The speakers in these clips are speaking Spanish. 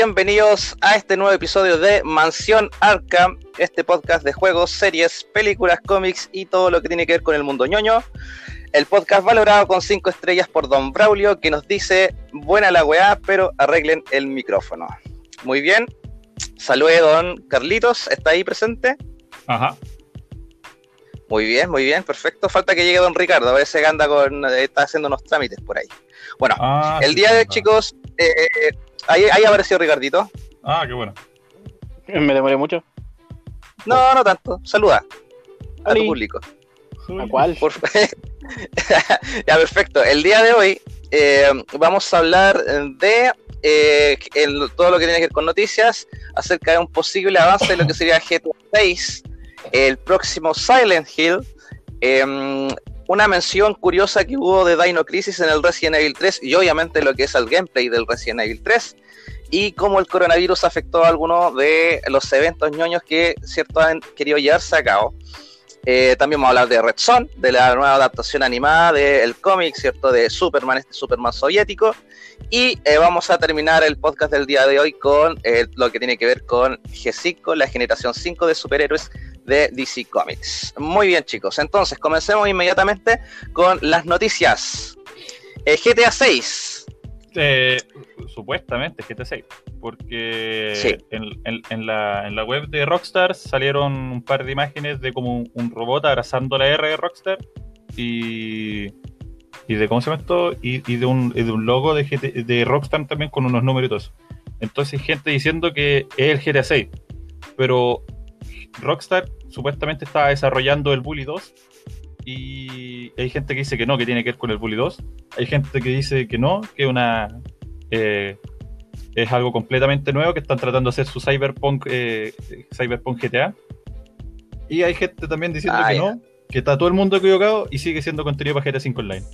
bienvenidos a este nuevo episodio de Mansión Arkham, este podcast de juegos, series, películas, cómics y todo lo que tiene que ver con el mundo ñoño. El podcast valorado con 5 estrellas por Don Braulio, que nos dice, buena la weá, pero arreglen el micrófono. Muy bien, salude Don Carlitos, ¿está ahí presente? Ajá. Muy bien, muy bien, perfecto. Falta que llegue Don Ricardo, a ver si anda con, está haciendo unos trámites por ahí. Bueno, Ah, el sí, día de hoy, verdad. chicos, eh, eh, ahí, ahí apareció Ricardito. Ah, qué bueno. Me demoré mucho. No, no tanto. Saluda a tu público. ¿A cuál? Por ya, perfecto. El día de hoy eh, vamos a hablar de eh, el- todo lo que tiene que ver con noticias acerca de un posible avance de lo que sería GTA 6, el próximo Silent Hill, eh, una mención curiosa que hubo de Dino Crisis en el Resident Evil 3 y obviamente lo que es el gameplay del Resident Evil 3 y cómo el coronavirus afectó a algunos de los eventos ñoños que cierto han querido llevarse a cabo. Eh, también vamos a hablar de Red Son, de la nueva adaptación animada del cómic, ¿cierto? De Superman, este Superman soviético. Y eh, vamos a terminar el podcast del día de hoy con eh, lo que tiene que ver con G5, la generación 5 de superhéroes de DC Comics. Muy bien, chicos. Entonces, comencemos inmediatamente con las noticias. Eh, GTA 6. Eh, supuestamente GTA 6. Porque Sí. en, en- en la, en la web de Rockstar salieron un par de imágenes de como un, un robot abrazando la R de Rockstar y, y de cómo se llama esto y, y de, un, y de un logo de, GT de Rockstar también con unos números y todo eso. Entonces hay gente diciendo que es el GTA 6, pero Rockstar supuestamente estaba desarrollando el Bully 2 y hay gente que dice que no, que tiene que ver con el Bully 2. Hay gente que dice que no, que una eh, es algo completamente nuevo, que están tratando de hacer su Cyberpunk, eh, Cyberpunk GTA. Y hay gente también diciendo Ah, que no, que está todo el mundo equivocado y sigue siendo contenido para GTA 5 Online.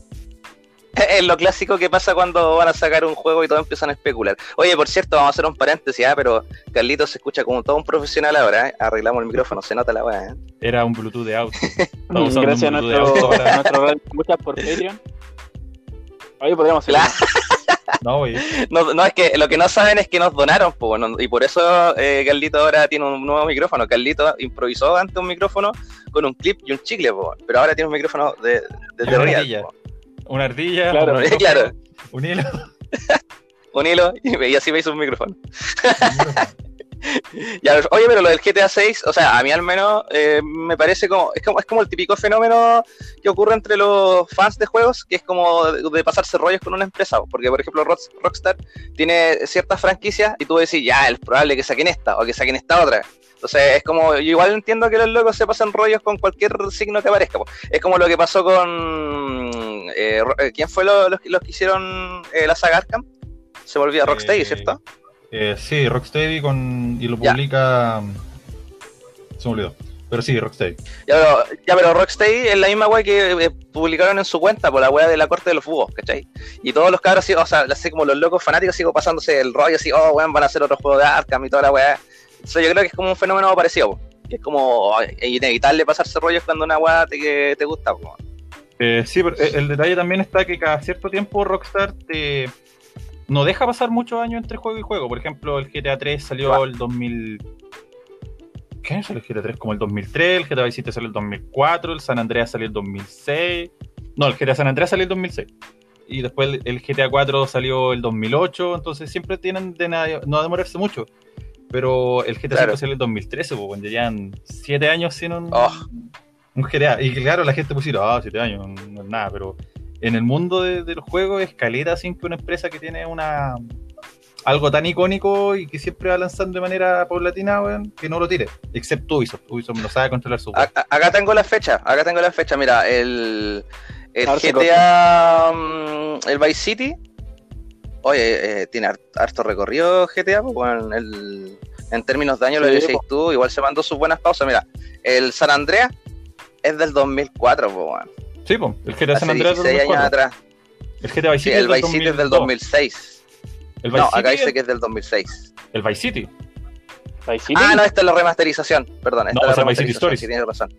Es lo clásico que pasa cuando van a sacar un juego y todos empiezan a especular. Oye, por cierto, vamos a hacer un paréntesis, ¿ah? pero Carlitos se escucha como todo un profesional ahora. ¿eh? Arreglamos el micrófono, se nota la weá. ¿eh? Era un Bluetooth de auto. Estamos Gracias a un nuestro, a escuchas por Patreon. Oye, podríamos hacer. No, No, no, es que lo que no saben es que nos donaron, y por eso eh, Carlito ahora tiene un nuevo micrófono. Carlito improvisó antes un micrófono con un clip y un chicle, bueno, pero ahora tiene un micrófono de, de, real. Una ardilla, Claro. un micrófono, Claro. un hilo. un hilo y, así me hizo un micrófono. Ya, oye, pero lo del GTA 6, o sea, a mí al menos eh, me parece como es, como es como el típico fenómeno que ocurre entre los fans de juegos, que es como de, de pasarse rollos con una empresa, porque por ejemplo Rock- Rockstar tiene ciertas franquicias y tú decís, ya, es probable que saquen esta o que saquen esta otra. Entonces es como, yo igual entiendo que los locos se pasan rollos con cualquier signo que aparezca. po. Es como lo que pasó con... eh, eh, ¿Quién fue lo- los, los que hicieron eh, la saga Arkham? Se volvía Rocksteady, ¿cierto? Eh, sí, Rocksteady con, y lo Ya. publica. Se me olvidó. Pero sí, Rocksteady. Ya, pero, ya, pero Rocksteady es la misma wea que publicaron en su cuenta por la wea de la corte de los búhos, ¿cachai? Y todos los cabros, así, o sea, así como los locos fanáticos, sigo pasándose el rollo así, oh, weón, van a hacer otro juego de Arkham y toda la wea. Entonces yo creo que es como un fenómeno parecido, que es como es inevitable pasarse rollos cuando una wea te, te gusta, po. Eh, sí, pero eh, el detalle también está que cada cierto tiempo Rockstar te no deja pasar muchos años entre juego y juego. Por ejemplo, el GTA 3 salió el 2000. ¿Qué salió el GTA 3? Como el 2003, el GTA Vice City salió el 2004, el San Andreas salió el 2006. No, el GTA San Andreas salió el 2006. Y después el, GTA 4 salió el 2008. Entonces siempre tienen de na- no demorarse mucho. Pero el GTA Claro. 5 salió el 2013, pues, cuando llevan 7 años sin un, Oh. un GTA. Y claro, la gente pusieron, ah, 7 años, no es nada, pero en el mundo de, de los juegos es caleta sin que una empresa que tiene una algo tan icónico y que siempre va lanzando de manera paulatina, weón, que no lo tire. Excepto Ubisoft. Ubisoft no sabe controlar su A- a- acá tengo la fecha, acá tengo la fecha, mira, el, el GTA, mm, el Vice City, oye, eh, tiene har- harto recorrido GTA, pues, bueno, el- en términos de años lo Sí, decís po. tú, igual se mandó sus buenas pausas, mira, el San Andreas es del 2004, pues, bueno, Sí, po, el GTA San Andreas del 16 años 2004. atrás, El GTA Vice sí, City el es del Vice City es del 2002. 2006, El Vice no, acá City dice es- que es del 2006. El Vice City. Vice City. Ah, no, esta es la remasterización, perdón, esta No, es o la sea, Vice City remasterización, Stories. sí, tienes razón.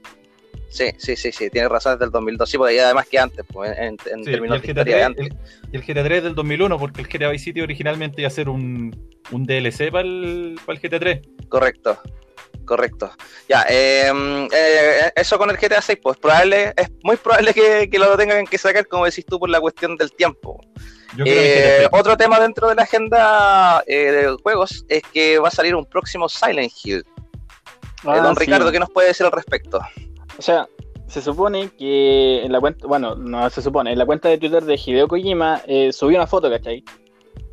Sí, sí, sí, sí, tiene razón desde el 2002, sí, porque además que antes, pues, en, en Sí, términos de historia de GTA antes. 3, el, y el GTA 3 del 2001, porque el GTA Vice City originalmente iba a ser un, un DLC para el, para el GTA 3. Correcto, correcto. Ya, eh, eh, eso con el GTA 6, pues probable, es muy probable que, que lo tengan que sacar, como decís tú, por la cuestión del tiempo. Yo Eh, el GTA 6. otro tema dentro de la agenda eh, de juegos es que va a salir un próximo Silent Hill. Eh, Ah, don sí. Ricardo, ¿qué nos puede decir al respecto? O sea, se supone que en la cuenta, bueno, no se supone, en la cuenta de Twitter de Hideo Kojima eh, subió una foto, ¿cachai?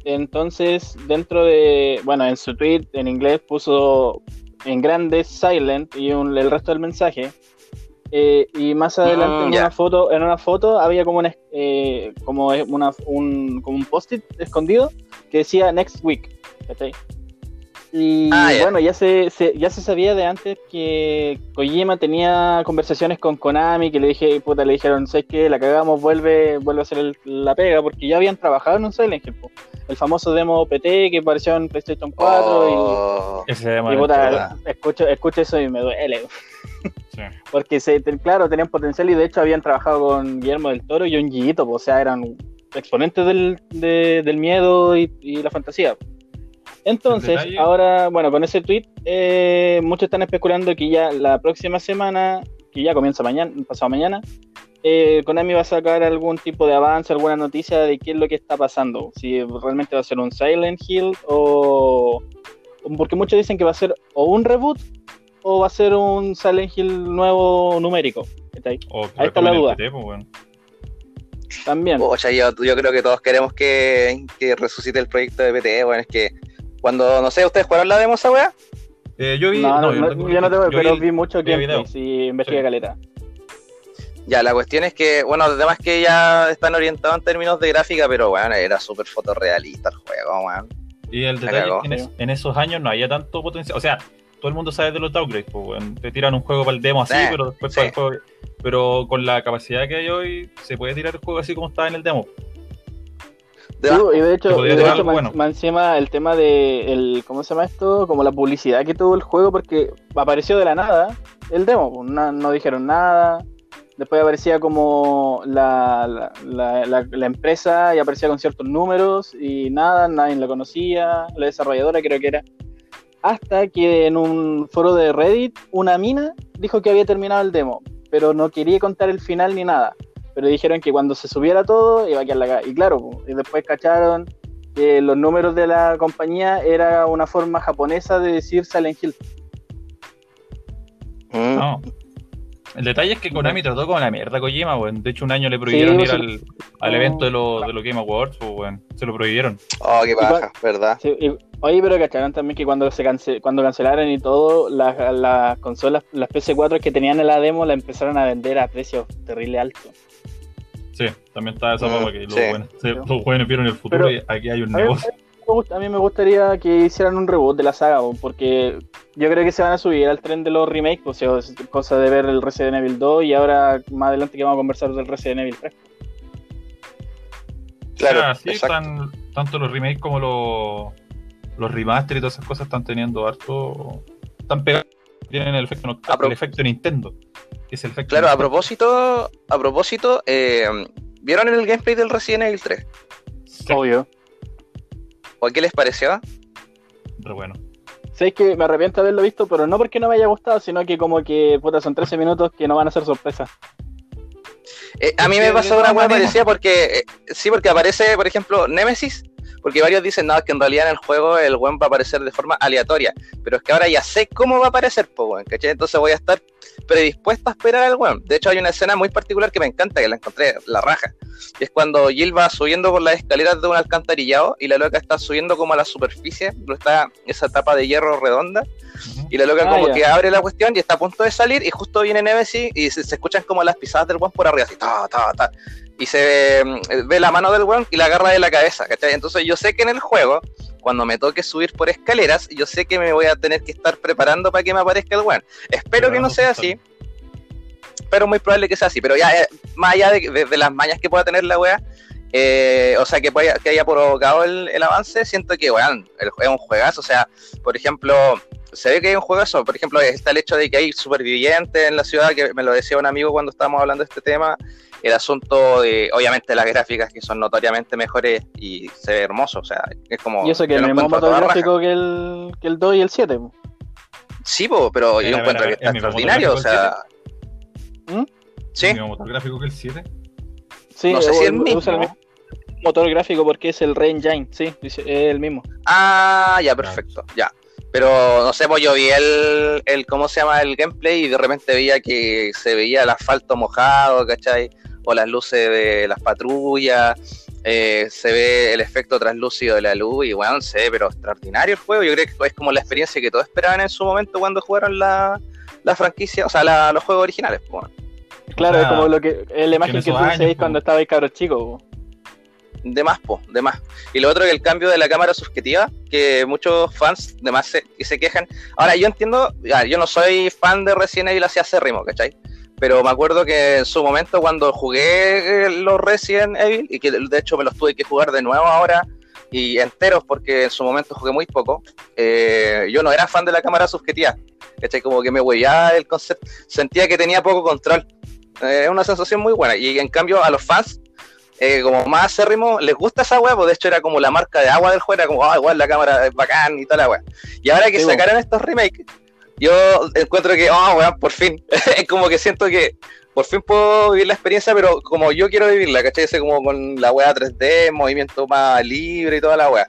Entonces, dentro de, bueno, en su tweet en inglés puso en grande silent y un- el resto del mensaje. Eh, y más adelante Mm, en una foto, en una foto había como una, eh, como una, un, como un post-it escondido que decía next week, ¿cachai? Y Ah, bueno, ya se, se- ya se sabía de antes que Kojima tenía conversaciones con Konami, que le dije, puta, le dijeron, ¿sabes qué? La cagamos, vuelve, vuelve a hacer el- la pega, porque ya habían trabajado en un Silent Hill, po. el famoso demo PT que apareció en PlayStation 4 Oh, Ese y, y la puta, escucho, escucho eso y me duele. Sí. Porque se, claro, tenían potencial y de hecho habían trabajado con Guillermo del Toro y un Gillito, o sea, eran exponentes del, de- del miedo y, y la fantasía. Entonces, ahora, bueno, con ese tweet, eh, muchos están especulando que ya la próxima semana, que ya comienza mañana, pasado mañana, eh, Konami va a sacar algún tipo de avance, alguna noticia de qué es lo que está pasando. Si realmente va a ser un Silent Hill o. Porque muchos dicen que va a ser o un reboot o va a ser un Silent Hill nuevo numérico. Ahí está la duda. Pues. También. Yo, yo creo que todos queremos que, que resucite el proyecto de PT, bueno, es que cuando, no sé, ¿ustedes jugaron la demo esa weá? Eh, yo vi. no, no, yo no, tengo- yo no tengo, yo pero vi- vi mucho vi gameplay, video. sí, investigué Sí. caleta. Ya, la cuestión es que, bueno, además que ya están orientados en términos de gráfica, pero bueno, era súper fotorrealista el juego, weón. Y el La detalle es que en, es- en esos años no había tanto potencial. O sea, todo el mundo sabe de los downgrades, pues, weón. Te tiran un juego para el demo así, Sí, pero después sí. para el juego. Pero con la capacidad que hay hoy, se puede tirar el juego así como estaba en el demo. De Sí, más- y de hecho, y de hecho más, bueno. encima el tema de el, ¿cómo se llama esto? Como la publicidad que tuvo el juego, porque apareció de la nada el demo, pues, no, no dijeron nada. Después aparecía como la, la, la- la- la empresa y aparecía con ciertos números y nada, nadie la conocía, la desarrolladora creo que era. Hasta que en un foro de Reddit una mina dijo que había terminado el demo, pero no quería contar el final ni nada. Pero dijeron que cuando se subiera todo iba a quedar la cagada. Y claro, y después cacharon que los números de la compañía era una forma japonesa de decir Silent Hill. Mm. No. El detalle es que Konami trató con la mierda a Kojima, weón. De hecho, un año le prohibieron Sí, ir sí. al, al evento de los de los Game Awards, pues, weón. Se lo prohibieron. Oh, qué paja, ¿verdad? Sí, y- oye, pero cacharon también que cuando se cance- cuando cancelaron y todo, las, las consolas, las PC4 que tenían en la demo, la empezaron a vender a precios terrible altos. Sí, también está esa Mm, papa que los sí. los buenos vieron el futuro Pero- y aquí hay un A mí, negocio. a mí me gustaría que hicieran un reboot de la saga, po, porque yo creo que se van a subir al tren de los remakes, o sea, es cosa de ver el Resident Evil 2 y ahora más adelante que vamos a conversar del Resident Evil 3. Claro, O sea, sí, exacto. están, tanto los remakes como los, los remaster y todas esas cosas están teniendo harto. Están pegados. Tienen el efecto, pro- el efecto Nintendo. Que es el efecto Claro, a propósito, a propósito, eh, ¿vieron el gameplay del Resident Evil 3? Sí, Obvio. ¿O qué les pareció? re bueno. Sabéis que me arrepiento de haberlo visto, pero no porque no me haya gustado, sino que como que puta, son 13 minutos que no van a ser sorpresa. Eh, a mí me pasó una hueá maneras- parecida porque, eh, sí, porque aparece, por ejemplo, Nemesis, porque varios dicen, no, es que en realidad en el juego el weón va a aparecer de forma aleatoria, pero es que ahora ya sé cómo va a aparecer, pues, weón, ¿cachai? Entonces voy a estar predispuesto a esperar al weón. De hecho, hay una escena muy particular que me encanta, que la encontré, la raja, y es cuando Jill va subiendo por las escaleras de un alcantarillado y la loca está subiendo como a la superficie, donde está esa tapa de hierro redonda, y la loca Ah, como ya. que abre la cuestión y está a punto de salir y justo viene Nemesis y se, se escuchan como las pisadas del weón por arriba, así, ta, ta, ta. Y se ve, mm, ve la mano del weón y la agarra de la cabeza, ¿cachai? Entonces yo sé que en el juego, cuando me toque subir por escaleras, yo sé que me voy a tener que estar preparando para que me aparezca el weón. Espero que no sea así, pero muy probable que sea así. Pero ya, eh, más allá de, de- de las mañas que pueda tener la wea, eh, o sea, que, que haya provocado el, el avance, siento que, weón, es un juegazo. O sea, por ejemplo, se ve que hay un juego eso. Por ejemplo, está el hecho de que hay supervivientes en la ciudad, que me lo decía un amigo cuando estábamos hablando de este tema. El asunto de, obviamente, las gráficas que son notoriamente mejores y se ve hermoso. O sea, es como. Y eso que el mismo motor gráfico que el, que el 2 y el 7. po. Sí, po, pero Mira, yo encuentro mira, que está ¿el mismo extraordinario. O sea. ¿Mm? Sí, ¿El mismo motor gráfico que el 7? Sí, no sé si el mismo. el mismo motor gráfico porque es el Re-Engine, sí, dice- es el mismo. Ah, ya, perfecto, ya. Pero no sé, pues yo vi el, el, ¿cómo se llama? El gameplay y de repente veía que se veía el asfalto mojado, ¿cachai? O las luces de las patrullas, eh, se ve el efecto translúcido de la luz y bueno, se ve, pero extraordinario el juego. Yo creo que es como la experiencia que todos esperaban en su momento cuando jugaron la, la franquicia, o sea, la- los juegos originales. pues, bueno. Claro, sea, es como lo que es la imagen que po. cuando estabais cabros chicos. De más, po, de más. Y lo otro que el cambio de la cámara subjetiva, que muchos fans de más se, que se quejan. Ahora, yo entiendo, ya, yo no soy fan de Resident Evil hacia acérrimo, ¿cachai? Pero me acuerdo que en su momento cuando jugué eh, los Resident Evil, y que de hecho me los tuve que jugar de nuevo ahora, y enteros porque en su momento jugué muy poco, eh, yo no era fan de la cámara subjetiva, ¿cachai? Como que me huellaba el concepto, sentía que tenía poco control. Eh, Es una sensación muy buena. Y en cambio a los fans eh, como más acérrimo, les gusta esa weá, pues de hecho era como la marca de agua del juego, era como, ah, igual la cámara es bacán y toda la weá. Y ahora que Sí, sacaron estos remakes, yo encuentro que, oh, weón, por fin. es como que siento que por fin puedo vivir la experiencia, pero como yo quiero vivirla, ¿cachai? Ese como con la weá 3D, movimiento más libre y toda la weá.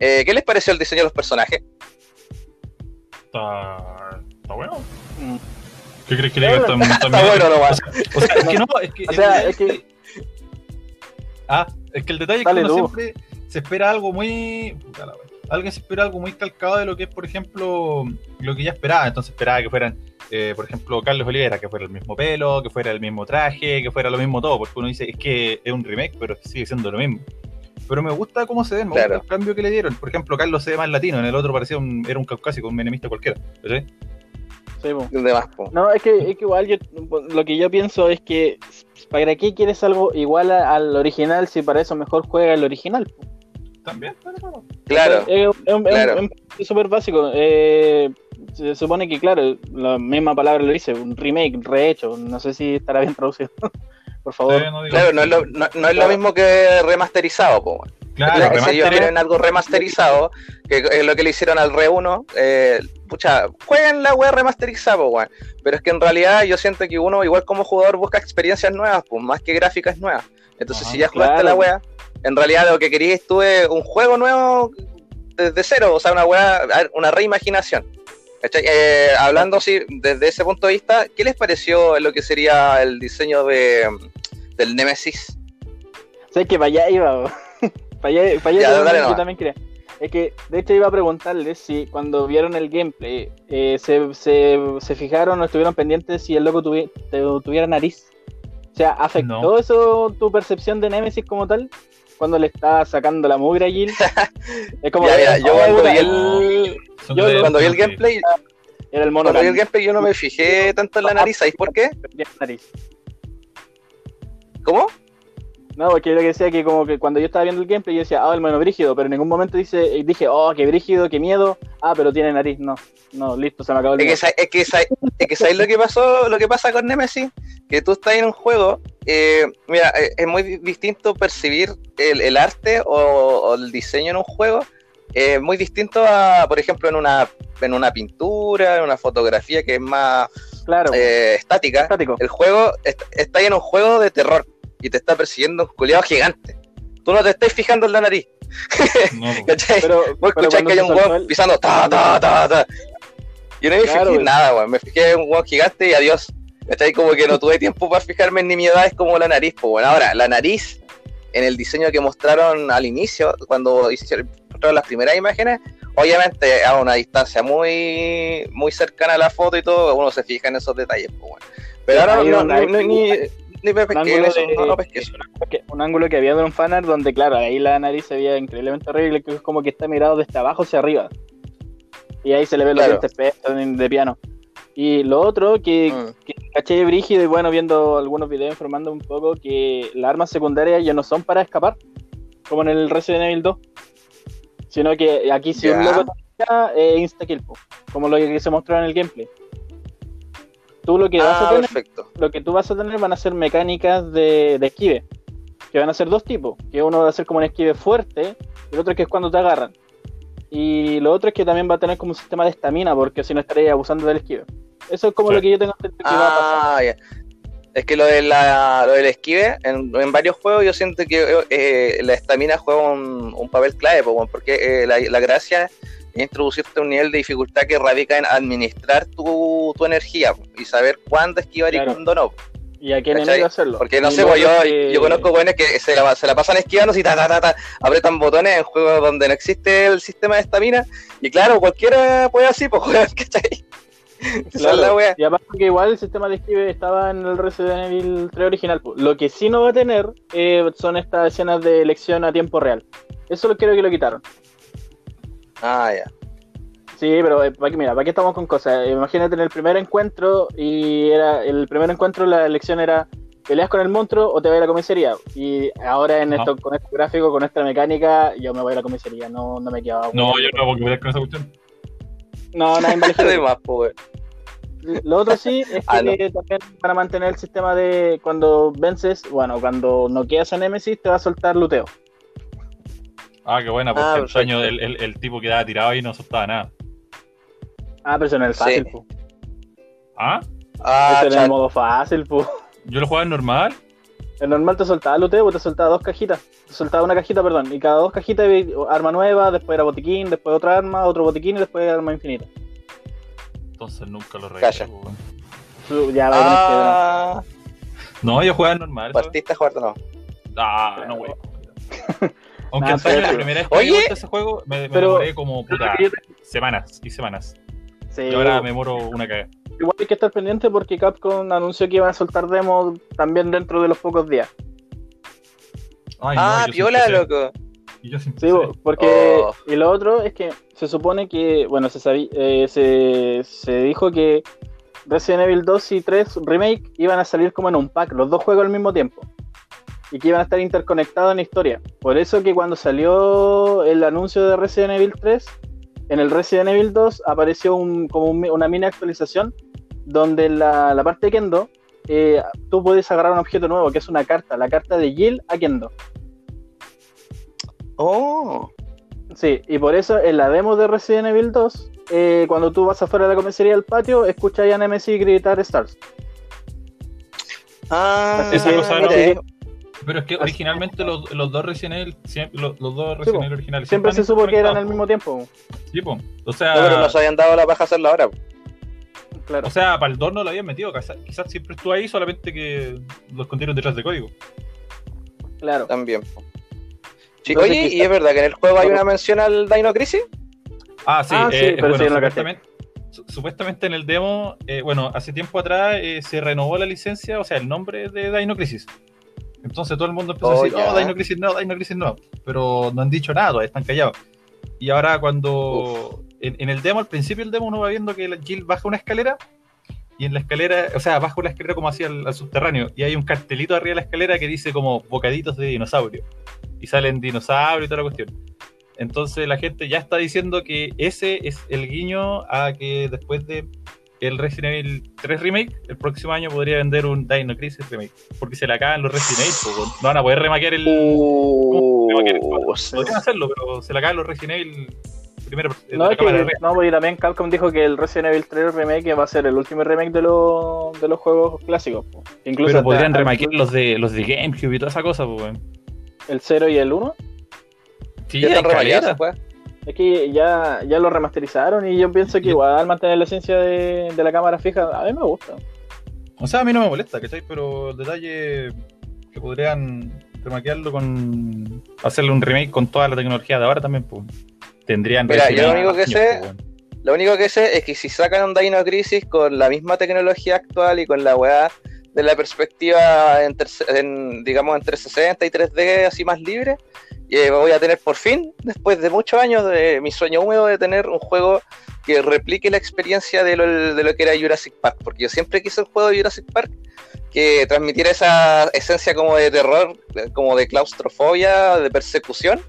Eh, ¿Qué les pareció el diseño de los personajes? Está, está bueno. Mm. ¿Qué crees que le diga? Está, está Está bueno nomás. O sea, es que no, es que, O sea, el- es que- Ah, es que el detalle Dale es que uno siempre se espera algo muy. puta la wea. Alguien se espera algo muy calcado de lo que es, por ejemplo, lo que ya esperaba. Entonces esperaba que fueran, eh, por ejemplo, Carlos Olivera, que fuera el mismo pelo, que fuera el mismo traje, que fuera lo mismo todo. Porque uno dice, es que es un remake, pero sigue siendo lo mismo. Pero me gusta cómo se ven, me Claro. gusta el cambio que le dieron. Por ejemplo, Carlos se ve más latino, en el otro parecía un, era un caucásico, un menemista cualquiera. Sí. De más, po. No, es que, es que igual yo, lo que yo pienso es que ¿para qué quieres algo igual a- al original si para eso mejor juega el original? po? También. Claro, Es, Claro. súper básico. Eh, se supone que, claro, la misma palabra lo dice, un remake, rehecho. No sé si estará bien traducido. Por favor. Sí, no claro, no es lo, no, no es lo mismo que remasterizado, po. Claro, Claro, si ellos quieren algo remasterizado, que es lo que le hicieron al Re 1, eh, pucha, jueguen la web remasterizada, po, weón. Pero es que en realidad yo siento que uno, igual como jugador, busca experiencias nuevas, pues más que gráficas nuevas. Entonces, Ajá, si ya jugaste claro. la wea, en realidad lo que querías tú es un juego nuevo desde cero, o sea, una wea, a ver, una reimaginación. Eh, hablando así, desde ese punto de vista, ¿qué les pareció lo que sería el diseño de, del Nemesis? Sé que para allá iba. para allá, para allá Ya, yo, dale yo nomás. también quería. Es que, de hecho, iba a preguntarles si cuando vieron el gameplay eh, se, se, se fijaron o estuvieron pendientes si el loco tuvi- tu- tuviera nariz. O sea, ¿afectó No. eso tu percepción de Nemesis como tal? Cuando le estaba sacando la mugre a Jill. Es como Ya, que, mira, yo oh, cuando vi el, yo cuando vi el gameplay, Era el mono Cuando vi el gameplay yo no me fijé tanto en la nariz, ¿sabéis por qué? ¿Cómo? No, porque yo lo que decía que como que cuando yo estaba viendo el gameplay yo decía, ah, el mono brígido, pero en ningún momento dice, dije, oh, qué brígido, qué miedo, ah, pero tiene nariz, no, no, listo, se me acabó el Es que, es que, sa- es que ¿sabéis lo que pasó? Lo que pasa con Nemesis, que tú estás en un juego, eh, mira, eh, es muy di- distinto percibir el, el arte o, o el diseño en un juego, eh, muy distinto a, por ejemplo, en una, en una pintura, en una fotografía que es más Claro, eh, estática. estático. El juego, est- está en un juego de terror y te está persiguiendo un culiado gigante. Tú no te estás fijando en la nariz, No. ¿cachai? Pero, Vos escuchás que hay un el- pisando ta, ta, ta, ta. Yo no me Claro, fijé güey. en nada, weón. Me fijé en un hueón gigante y adiós. ¿Cachai? Como que no tuve tiempo para fijarme en nimiedades como la nariz. Pues bueno, ahora, la nariz, en el diseño que mostraron al inicio, cuando hicieron mostraron las primeras imágenes, obviamente a una distancia muy muy cercana a la foto y todo, uno se fija en esos detalles. Pues bueno. Pero ahora no, un- no, ni, ni me un pesqué ángulo eso. de- No, no pesqué eso. un ángulo que había de un fanart donde, claro, ahí la nariz se veía increíblemente horrible, que es como que está mirado desde abajo hacia arriba. Y ahí se le los Claro. dientes pegados de, de piano. Y lo otro que, Mm. que caché brígido y bueno, viendo algunos videos informando un poco que las armas secundarias ya no son para escapar, como en el Resident Evil 2, sino que aquí si un Ya. loco eh, insta kill, como lo que se mostró en el gameplay. Tú lo que vas a Ah, tener, perfecto. lo que tú vas a tener van a ser mecánicas de, de esquive, que van a ser dos tipos, que uno va a ser como un esquive fuerte y el otro que es cuando te agarran. Y lo otro es que también va a tener como un sistema de estamina, porque si no estaría abusando del esquive. Eso es como Sí. lo que yo tengo entendido que va a pasar. Ah, ya. Es que lo, de la, lo del esquive, en, en varios juegos yo siento que eh, la estamina juega un, un papel clave, porque eh, la, la gracia es introducirte un nivel de dificultad que radica en administrar tu, tu energía y saber cuándo esquivar Claro. y cuándo no. Y a qué enemigo hacerlo. Porque no Y sé, pues, yo, que- conozco buenos que se la, se la pasan esquivando y ta, ta, ta, ta, apretan botones en juegos donde no existe el sistema de estamina. Y claro, cualquiera puede así, pues, ¿cachai? Claro, es la wea. Y aparte que igual el sistema de esquive estaba en el Resident Evil 3 original. Lo que sí no va a tener eh, son estas escenas de elección a tiempo real. Eso lo creo que lo quitaron. Ah, ya. Sí, pero eh, mira, ¿para qué estamos con cosas? Eh, Imagínate en el primer encuentro y era el primer encuentro la elección era peleas con el monstruo o te vas a la comisaría. Y ahora en esto, con este gráfico, con esta mecánica, yo me voy a la comisaría, no, no me quedaba. No, yo no, porque voy a con esa cuestión. No, nadie. Además, pues. Lo otro sí es que Ah, no. también van a mantener el sistema de cuando vences, bueno, cuando no quedas a Nemesis te va a soltar luteo. Ah, qué buena, porque Ah, el sueño del el, el tipo quedaba tirado ahí y no soltaba nada. Ah, pero eso en el Sí. fácil, pu. ¿Ah? Ah, Eso en el modo fácil, pu. Yo lo jugaba en normal. El normal te soltaba luteo, te soltaba dos cajitas. Te soltaba una cajita, perdón. Y cada dos cajitas arma nueva, después era botiquín, después otra arma, otro botiquín y después arma infinita. Entonces nunca lo. Tú Ya Ah, No, yo jugaba en normal. partiste a jugar de nuevo. Ah, no, güey. Aunque Nah, antaño la primera vez que Oye. ese juego, me, me Pero- demoré como puta, semanas y semanas. Sí, Y ahora me moro una cagada. Igual hay que estar pendiente porque Capcom anunció que iban a soltar demos también dentro de los pocos días. Ay, no, ah, piola, loco. Y yo Sí, porque Oh. y lo otro es que se supone que, bueno, se, sabí- eh, se, se dijo que Resident Evil 2 y 3 Remake iban a salir como en un pack, los dos juegos al mismo tiempo. Y que iban a estar interconectados en historia. Por eso que cuando salió el anuncio de Resident Evil 3, en el Resident Evil 2 apareció un, como un una mini actualización donde en la, la parte de Kendo eh, tú puedes agarrar un objeto nuevo, que es una carta, la carta de Jill a Kendo. Oh. Sí, y por eso en la demo de Resident Evil 2, eh, cuando tú vas afuera de la comisaría del patio, escuchas a Nemesis gritar Stars. Ah, Esa cosa no-. Pero es que originalmente los, los dos Resident Evil, siempre- los, los dos Resident. Evil originales Siempre se supo que eran al mismo tiempo. po. Sí, po. O No, sea, pero no se habían dado la paja hacerlo ahora. Claro. o sea, para el 2 no lo habían metido. Quizás, quizás siempre estuvo ahí, solamente que lo escondieron detrás de código. claro. También. Sí, Entonces, oye, ¿y es verdad que en el juego hay una mención al Dino Crisis? Ah, sí, Ah, sí, eh, pero bueno, sí, supuestamente, su- supuestamente en el demo, eh, bueno, hace tiempo atrás eh, se renovó la licencia, o sea, el nombre de Dino Crisis. Entonces todo el mundo empezó Oh, a decir, ya. no, Dino Crisis no, Dino Crisis no. Pero no han dicho nada, todavía están callados. Y ahora cuando en, en el demo, al principio del demo, uno va viendo que la Jill baja una escalera y en la escalera, o sea, baja una escalera como hacia el al subterráneo y hay un cartelito arriba de la escalera que dice como bocaditos de dinosaurio. Y salen dinosaurios y toda la cuestión. Entonces la gente ya está diciendo que ese es el guiño a que después de el Resident Evil 3 Remake, el próximo año podría vender un Dino Crisis Remake. Porque se le acaban los Resident Evil, no van a poder remaquear el... Uh, Podrían hacerlo, pero se le acaban los Resident Evil No, es que, no, porque también Capcom dijo que el Resident Evil 3 Remake va a ser el último remake de, los de los juegos clásicos. po. Incluso Pero podrían remaquear los de, los de GameCube y toda esa cosa, pues, el 0 y el 1. Sí, Ya están pues. Es que ya, ya lo remasterizaron y yo pienso que igual mantener la esencia de, de la cámara fija, a mí me gusta. O sea, a mí no me molesta, ¿cachai? Pero el detalle que podrían remaquearlo con. hacerle un remake con toda la tecnología de ahora también, pues. Tendrían Mira, Resident yo lo único que años, sé- pues. Lo único que sé es que si sacan un Dino Crisis con la misma tecnología actual y con la weá de la perspectiva en, en, digamos entre 60 y 3D así más libre, eh, voy a tener por fin, después de muchos años de mi sueño húmedo de tener un juego que replique la experiencia de lo, de lo que era Jurassic Park, porque yo siempre quise un juego de Jurassic Park que transmitiera esa esencia como de terror, como de claustrofobia, de persecución,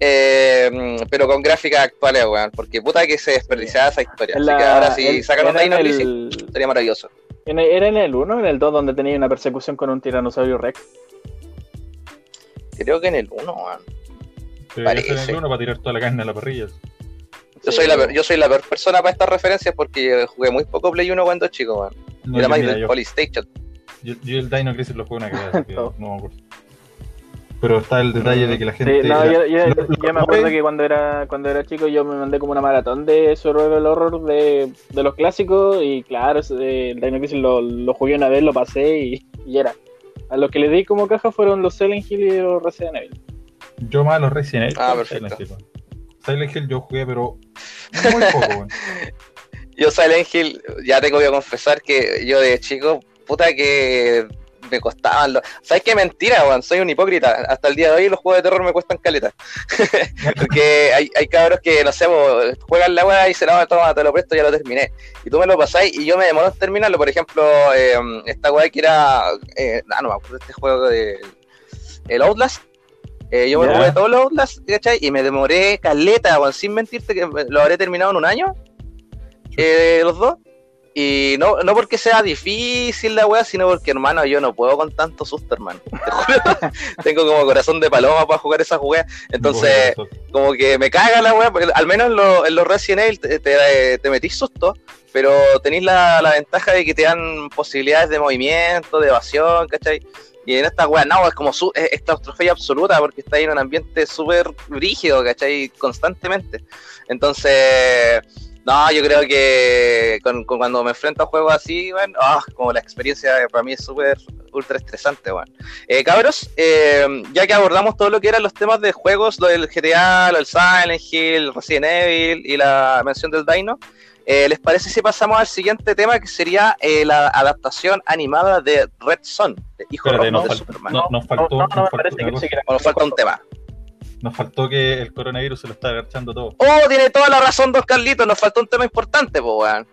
eh, pero con gráficas actuales, weón. Porque puta que se desperdiciaba esa historia. La- Así que ahora si el- sacan un en Dino Crisis, el- sería maravilloso. en el- ¿Era en el 1 o en el 2 donde tenía una persecución con un tiranosaurio Rex? Creo que en el 1, weón. Parece. el uno para tirar toda la carne a la parrilla. Yo, Sí. soy la, peor- yo soy la peor persona para estas referencias porque jugué muy poco Play 1 cuando chico, weón. No, Era yo, más mira, del yo, Polystation. yo, yo el Dino Crisis lo juego una cagada, así que Todo. no me acuerdo. Pero está el detalle de que la Sí, gente. no, yo, me acuerdo que cuando era cuando era chico yo me mandé como una maratón de Survival Horror de, de los clásicos y claro, de- el Dino Crisis lo, lo jugué una vez, lo pasé y, y era. A los que le di como caja fueron los Silent Hill y los Resident Evil. Yo más los Resident Evil. Ah, perfecto. Silent Hill. Silent Hill yo jugué, pero muy poco, weón. Yo Silent Hill, ya tengo que confesar que yo de chico, puta que me costaban los... ¿Sabes qué mentira, weón? Soy un hipócrita. Hasta el día de hoy los juegos de terror me cuestan caleta. Porque hay, hay cabros que, no sé, juegan la weá y se la toma, te lo presto, ya lo terminé. Y tú me lo pasáis y yo me demoro en terminarlo. Por ejemplo, eh, esta weá que era... Eh, ah, no me acuerdo de este juego de... El Outlast. Eh, yo me jugué todos los Outlast, ¿cachai? Y me demoré caleta, weón, sin mentirte que lo habré terminado en un año. eh, los dos. Y no, no porque sea difícil la weá, sino porque, hermano, yo no puedo con tanto susto, hermano. Te juro. Tengo como corazón de paloma para jugar esas weas. Entonces, como que me caga la weá, porque al menos en, lo- en los Resident Evil te, te, te metís susto, pero tenéis la, la ventaja de que te dan posibilidades de movimiento, de evasión, ¿cachai? Y en esta weá, no, es como su, es, es claustrofobia absoluta porque está en un ambiente súper rígido, ¿cachai? Constantemente. Entonces, no, yo creo que con, con cuando me enfrento a juegos así, bueno, ah, como la experiencia para mí es súper ultra estresante, weón. Eh, cabros, eh, ya que abordamos todo lo que eran los temas de juegos, lo del GTA, lo del Silent Hill, Resident Evil y la mención del Dino, eh, ¿les parece si pasamos al siguiente tema que sería eh, la adaptación animada de Red Son, de Hijo Espérate, Rojo nos, de fal- Superman? no- nos faltó, no, no, nos me faltó parece una que cosa. sí que era- O nos falta un tema. Nos faltó que el coronavirus se lo está agachando todo. Oh, tiene toda la razón, Don Carlitos, nos faltó un tema importante, pues, weón.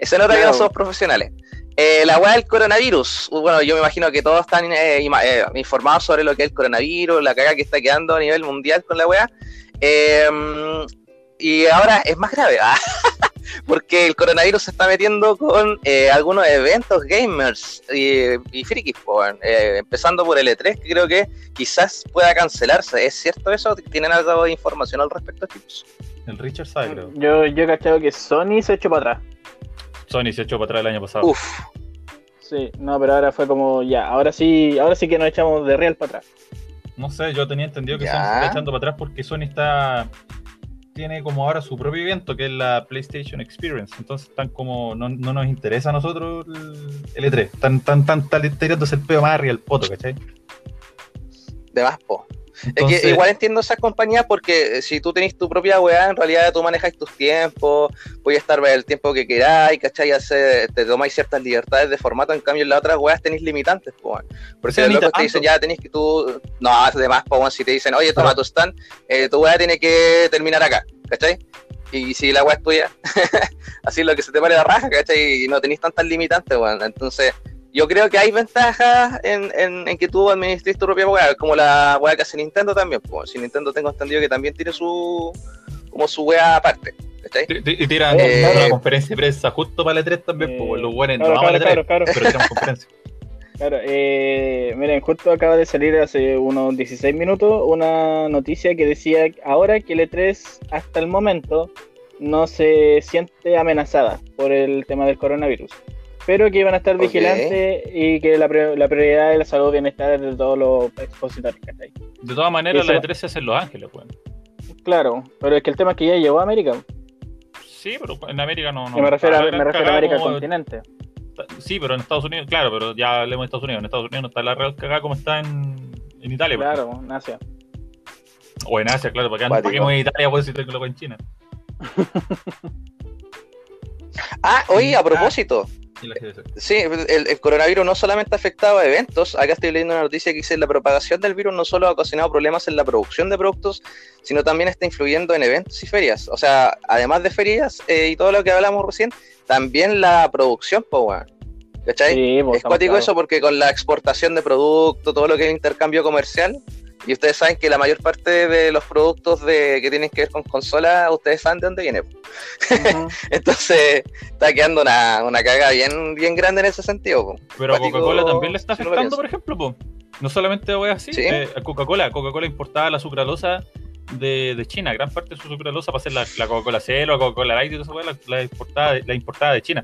Se nota que Claro. no somos profesionales. Eh, la weá del coronavirus. Bueno, yo me imagino que todos están eh, eh, informados sobre lo que es el coronavirus, la caga que está quedando a nivel mundial con la weá. Eh, y ahora es más grave, ah, porque el coronavirus se está metiendo con eh, algunos eventos gamers y, y frikis, po, weón. Eh, empezando por el E3, que creo que quizás pueda cancelarse. ¿Es cierto eso? ¿Tienen algo de información al respecto, chicos? El Richard sabe, creo. Yo, yo he cachado que Sony se echó para atrás. Sony se echó para atrás el año pasado. Uf, Sí, no, pero ahora fue como ya, ahora sí, ahora sí que nos echamos de real para atrás. No sé, yo tenía entendido que Ya. Sony se está echando para atrás porque Sony está tiene como ahora su propio evento que es la PlayStation Experience. Entonces están como no, no nos interesa a nosotros el, el E3. Están tan tan, tirándose el peo más el poto, ¿cachai? de más, po. Entonces, Es que igual entiendo esas compañías porque si tú tenés tu propia weá, en realidad tú manejas tus tiempos, puedes estar el tiempo que queráis, ¿cachai? Hace- te tomáis ciertas libertades de formato, en cambio en las otras weas tenéis limitantes, po. Porque locos te dicen, ya tenéis que tú... No, hace de más, po, si te dicen, oye, toma tu stand, eh, tu weá tiene que terminar acá, ¿cachai? Y si la weá es tuya, así lo que se te pare la raja, ¿cachai? Y no tenéis tantas limitantes, weón. Entonces... Yo creo que hay ventajas en, en, en que tú administres tu propia weá, como la weá que hace Nintendo también. Pues. Si Nintendo tengo entendido que también tiene su como su weá aparte. y tiran Eh, una conferencia de prensa justo para el E3 también, Eh, pues los buenos no claro, vamos E3, claro, claro. pero tiran conferencia. Claro, eh, miren, justo acaba de salir hace unos 16 minutos una noticia que decía ahora que el E3 hasta el momento no se siente amenazada por el tema del coronavirus, pero que iban a estar vigilantes y que la, la prioridad es la salud y bienestar de todos los expositores. ¿cachai? De todas maneras, la E3 se hace en Los Ángeles, pues. Claro, pero es que el tema es que ya llegó a América. Sí, pero en América no. no me refiero a, me refiero a América como- continente. Sí, pero en Estados Unidos, claro, pero ya hablemos de Estados Unidos. En Estados Unidos no está la real cagada como está en, en Italia. Claro, en Asia. O en Asia, claro, porque Cuático. ¿para qué voy a Italia pues si tengo loco en China? Ah, oye, a propósito, Y la sí, el, el coronavirus no solamente ha afectado a eventos, acá estoy leyendo una noticia que dice la propagación del virus no solo ha ocasionado problemas en la producción de productos, sino también está influyendo en eventos y ferias. O sea, además de ferias eh, y todo lo que hablamos recién, también la producción, pues. ¿Cachai? Sí, pues, es cuático eso porque con la exportación de productos, todo lo que es intercambio comercial, Y ustedes saben que la mayor parte de los productos de, que tienen que ver con consolas, ustedes saben de dónde viene. Ujú. Entonces, está quedando una, una caga bien, bien grande en ese sentido. po. Pero Coca-Cola también le está si no lo afectando, por ejemplo, po. No solamente voy así, Sí. eh, a Coca-Cola. Coca-Cola importaba la sucralosa de, de China. Gran parte de su sucralosa para hacer la, la Coca-Cola Cero, la Coca-Cola Light y toda esa weá, la, la importada, la importada de China.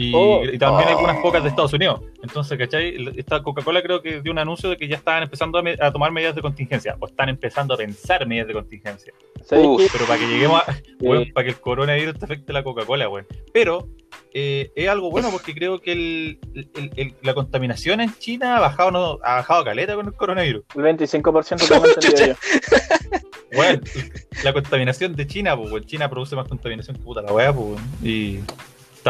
Y, Oh. y también Oh. algunas pocas de Estados Unidos. Entonces, ¿cachai? Esta Coca-Cola creo que dio un anuncio de que ya estaban empezando a, me- a tomar medidas de contingencia. O están empezando a pensar medidas de contingencia. Pero para que lleguemos a, Eh. para que el coronavirus te afecte la Coca-Cola, weón. Pero eh, es algo bueno porque creo que el, el- el- la contaminación en China ha bajado, no, ha bajado caleta con el coronavirus. El 25% tengo entendido yo. Weón, la contaminación de China, pues. China produce más contaminación que puta la weá, pues, weón. Y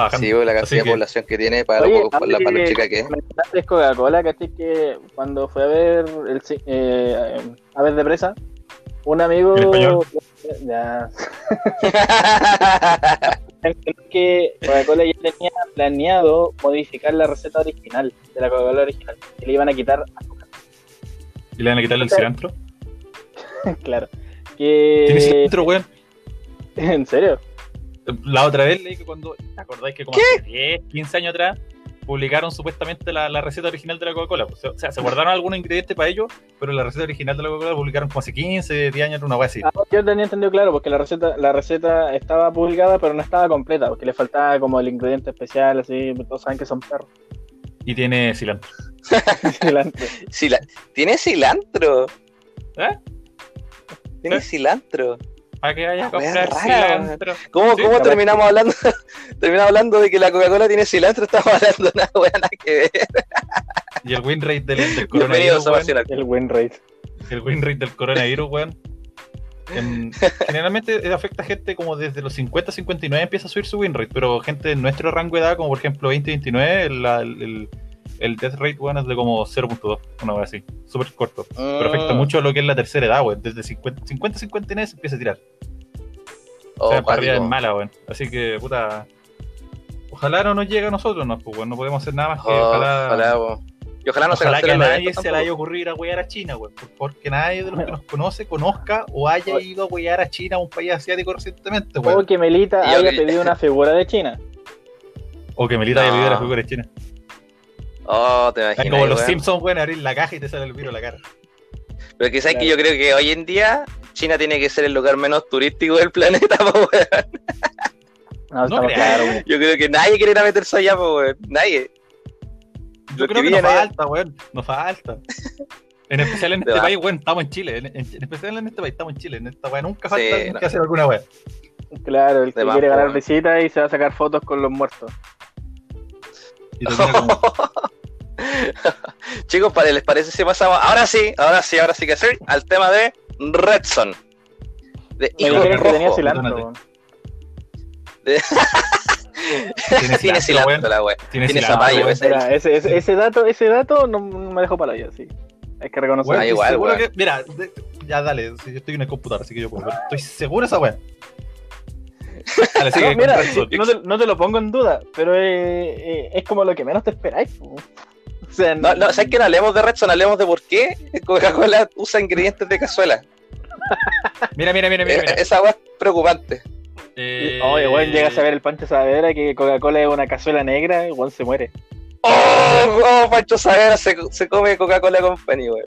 está bajando. Sí, po, la cantidad que- de población que tiene para, Oye, lo, para, la, para lo chica que es. Coca-Cola, ¿cachai? Que cuando fue a ver el eh, a ver de presa, un amigo ya que Coca-Cola ya tenía planeado modificar la receta original de la Coca-Cola original, que le iban a quitar azúcar, ¿Y le van a quitarle el cilantro? claro. ¿Tiene Que cilantro, weón? en serio, La otra vez leí que cuando, ¿te acordáis que como hace 10, 15 años atrás publicaron supuestamente la, la receta original de la Coca-Cola? Pues, O sea, se guardaron algunos ingredientes para ello, pero la receta original de la Coca-Cola la publicaron como hace 15, 10 años, una weá así. Ah, yo tenía entendido claro, porque la receta, la receta estaba publicada, pero no estaba completa, porque le faltaba como el ingrediente especial, así, todos saben que son perros. Y tiene cilantro. Cilantro. Cila- ¿Tiene cilantro? ¿Eh? ¿Tiene ¿Eh? cilantro? Para que vaya a comprar rara, cilantro. ¿Cómo, Sí, cómo la terminamos hablando terminamos hablando de que la Coca-Cola tiene cilantro? Estamos hablando de una weá nada que ver. Y el win rate del, coronavirus, a weón. El win rate. el win rate del coronavirus, weón. en- generalmente afecta a gente como desde los 50 59 empieza a subir su win rate, pero gente de nuestro rango de edad, como por ejemplo 20 29, el, el, el- death rate weón, es de como 0.2, una vez así, súper corto. Pero afecta Mm. mucho lo que es la tercera edad, weón. Desde 50 50 59 se empieza a tirar. Oh, o sea, para arriba es mala, weón. Así que, puta. Ojalá no nos llegue a nosotros, no, pues, weón. No podemos hacer nada más que. Oh, ojalá, ojalá, po. Y ojalá no se Ojalá que a nadie se le haya ocurrido ir a huear a China, güey. Porque nadie de los que nos conoce conozca o haya ido a huear a China, un país asiático recientemente, O güey. que Melita Y haya que- pedido una figura de China. O que Melita haya No. vivido las figuras chinas. Oh, te Es imaginas. como los weón. Simpsons, güey, abrir la caja y te sale el virus a la cara. Pero que sabes que Claro. yo creo que hoy en día China tiene que ser el lugar menos turístico del planeta, po, weón. No, claros, güey. Yo creo que nadie quiere ir a meterse allá, po, weón. Nadie. Yo Los creo que que nos falta, güey. Nos falta. En especial en Te este va. país, güey, estamos en Chile. En, en- en especial en este país, estamos en Chile. En esta weá nunca falta Sí, no. que hacer alguna weá. Claro, el que quiere ganar weón. visitas y se va a sacar fotos con los muertos. Y termina como, Chicos, para- ¿les parece si pasamos? Ahora sí, ahora sí, ahora sí que sí, al tema de Redson. De Hijo dijeron que tenía Rojo. cilantro. weón. Tiene Tiene cilantro, la wea. Tiene zapallo, ese. Mira, ese, ese, ese dato, ese dato no, me dejó para allá, sí. Hay que reconocer. Weón, Ah, igual, seguro weón. que- mira, de- ya dale, si yo estoy en el computador, así que yo puedo ver. Estoy seguro de esa. Dale, sigue No, mira, no te, no te lo pongo en duda, pero eh, eh, es como lo que menos te esperáis. O sea, No, no, ¿sabes que no hablemos de Redson? Hablemos de por qué Coca-Cola usa ingredientes de cazuela. Mira, mira, mira, mira. Eh, mira. Esa wea es preocupante. Eh, Oye, weón, llega a saber el Pancho Saavedra que Coca-Cola es una cazuela negra y weón se muere. ¡Oh! oh Pancho Saavedra se, se come Coca-Cola Company, weón.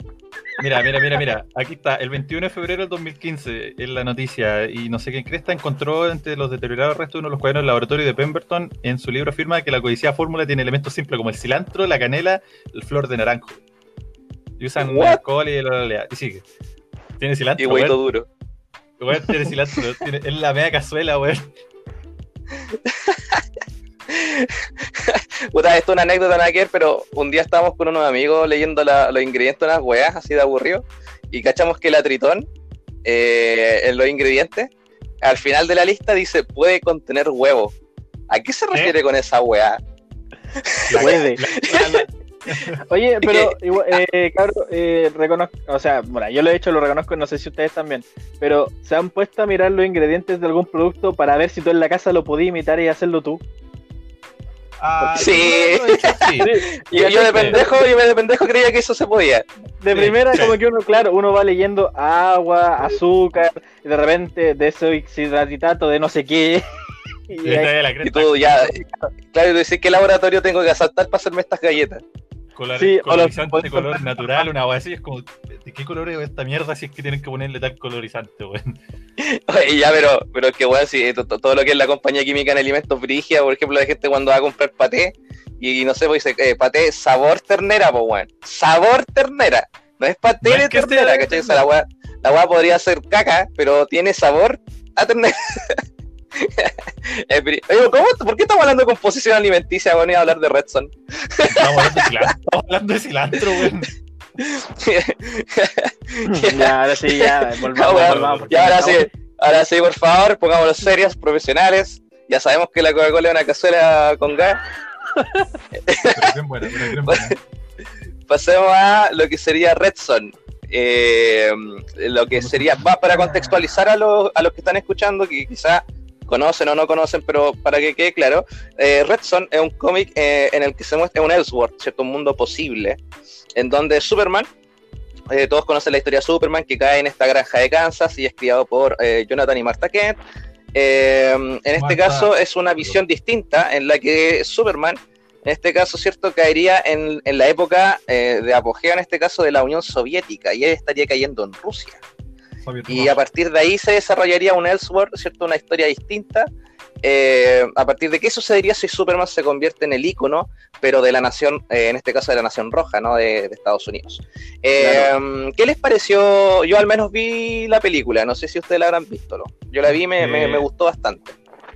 Mira, mira, mira, mira. Aquí está. El 21 de febrero del 2015 en la noticia. Y no sé quién cresta encontró entre los deteriorados restos de uno de los cuadernos del laboratorio de Pemberton. En su libro afirma que la codiciada fórmula tiene elementos simples como el cilantro, la canela, el flor de naranjo. Y usan What? alcohol y la, la, Y sigue. Tiene cilantro, Y huevito duro. Weón, Tiene cilantro. tiene- es la media cazuela, weón. Puta, esto es una anécdota nada que ver, pero un día estábamos con unos amigos leyendo la- los ingredientes de unas weas así de aburrido y cachamos que la tritón, eh, en los ingredientes, al final de la lista dice puede contener huevo. ¿A qué se refiere con esa wea? Puede. Oye, pero, igual, eh, cabrón, eh, reconozco, o sea, bueno, yo lo he hecho, lo reconozco, no sé si ustedes también, pero ¿se han puesto a mirar los ingredientes de algún producto para ver si tú en la casa lo podías imitar y hacerlo tú? Ah, Sí. yo- sí. Y yo, de pendejo, yo de pendejo creía que eso se podía. De Sí, primera, sí. como que uno, claro, uno va leyendo agua, azúcar, y de repente desoxidratitato de no sé qué. Y Y ahí- Y tú ya, claro, y tú dices, ¿qué laboratorio tengo que asaltar para hacerme estas galletas? Color, Sí, colorizante de color natural, una wea así, es como, ¿de qué color es esta mierda si es que tienen que ponerle tal colorizante, weón? Oye, ya, pero, pero es que, weón, si eh, to- to- todo lo que es la compañía química en alimentos brigia, por ejemplo, la gente cuando va a comprar paté, y no sé, pues dice, eh, paté sabor ternera, pues, weón. Sabor ternera. No es paté No es de que ternera, sea ¿cachai? O sea, la weá, la weá podría ser caca, pero tiene sabor a ternera. Es bri- Oye, ¿cómo, ¿por qué estamos hablando de composición alimenticia, weón, y hablar de Redson? Estamos hablando de cilantro, estamos hablando de cilantro, weón. ya, ahora sí, ya, volvamos, Ah, ya, ahora estamos- sí, ahora sí, por favor, pongámonos serios, profesionales. Ya sabemos que la Coca-Cola es una cazuela con gas. Pero bien buena, pero bien buena. Pasemos a lo que sería Redson. Eh, lo que sería, va para contextualizar a los, a los que están escuchando, que quizá conocen o no conocen, pero para que quede claro, eh, Redson es un cómic eh, en el que se muestra un Elseworld, ¿cierto? Un mundo posible, en donde Superman, eh, todos conocen la historia de Superman, que cae en esta granja de Kansas y es criado por eh, Jonathan y Martha Kent. En este Martha. caso es una visión distinta en la que Superman en este caso, ¿cierto? Caería en, en la época eh, de apogeo, en este caso, de la Unión Soviética, y él estaría cayendo en Rusia. Y a partir de ahí se desarrollaría un Elseworld, ¿cierto? Una historia distinta. Eh, a partir de qué sucedería si Superman se convierte en el ícono, pero de la nación, eh, en este caso de la nación roja, ¿no? De, de Estados Unidos. Eh, ¿Qué les pareció? Yo al menos vi la película, no sé si ustedes la habrán visto, ¿no? Yo la vi, me, me- Eh, me gustó bastante.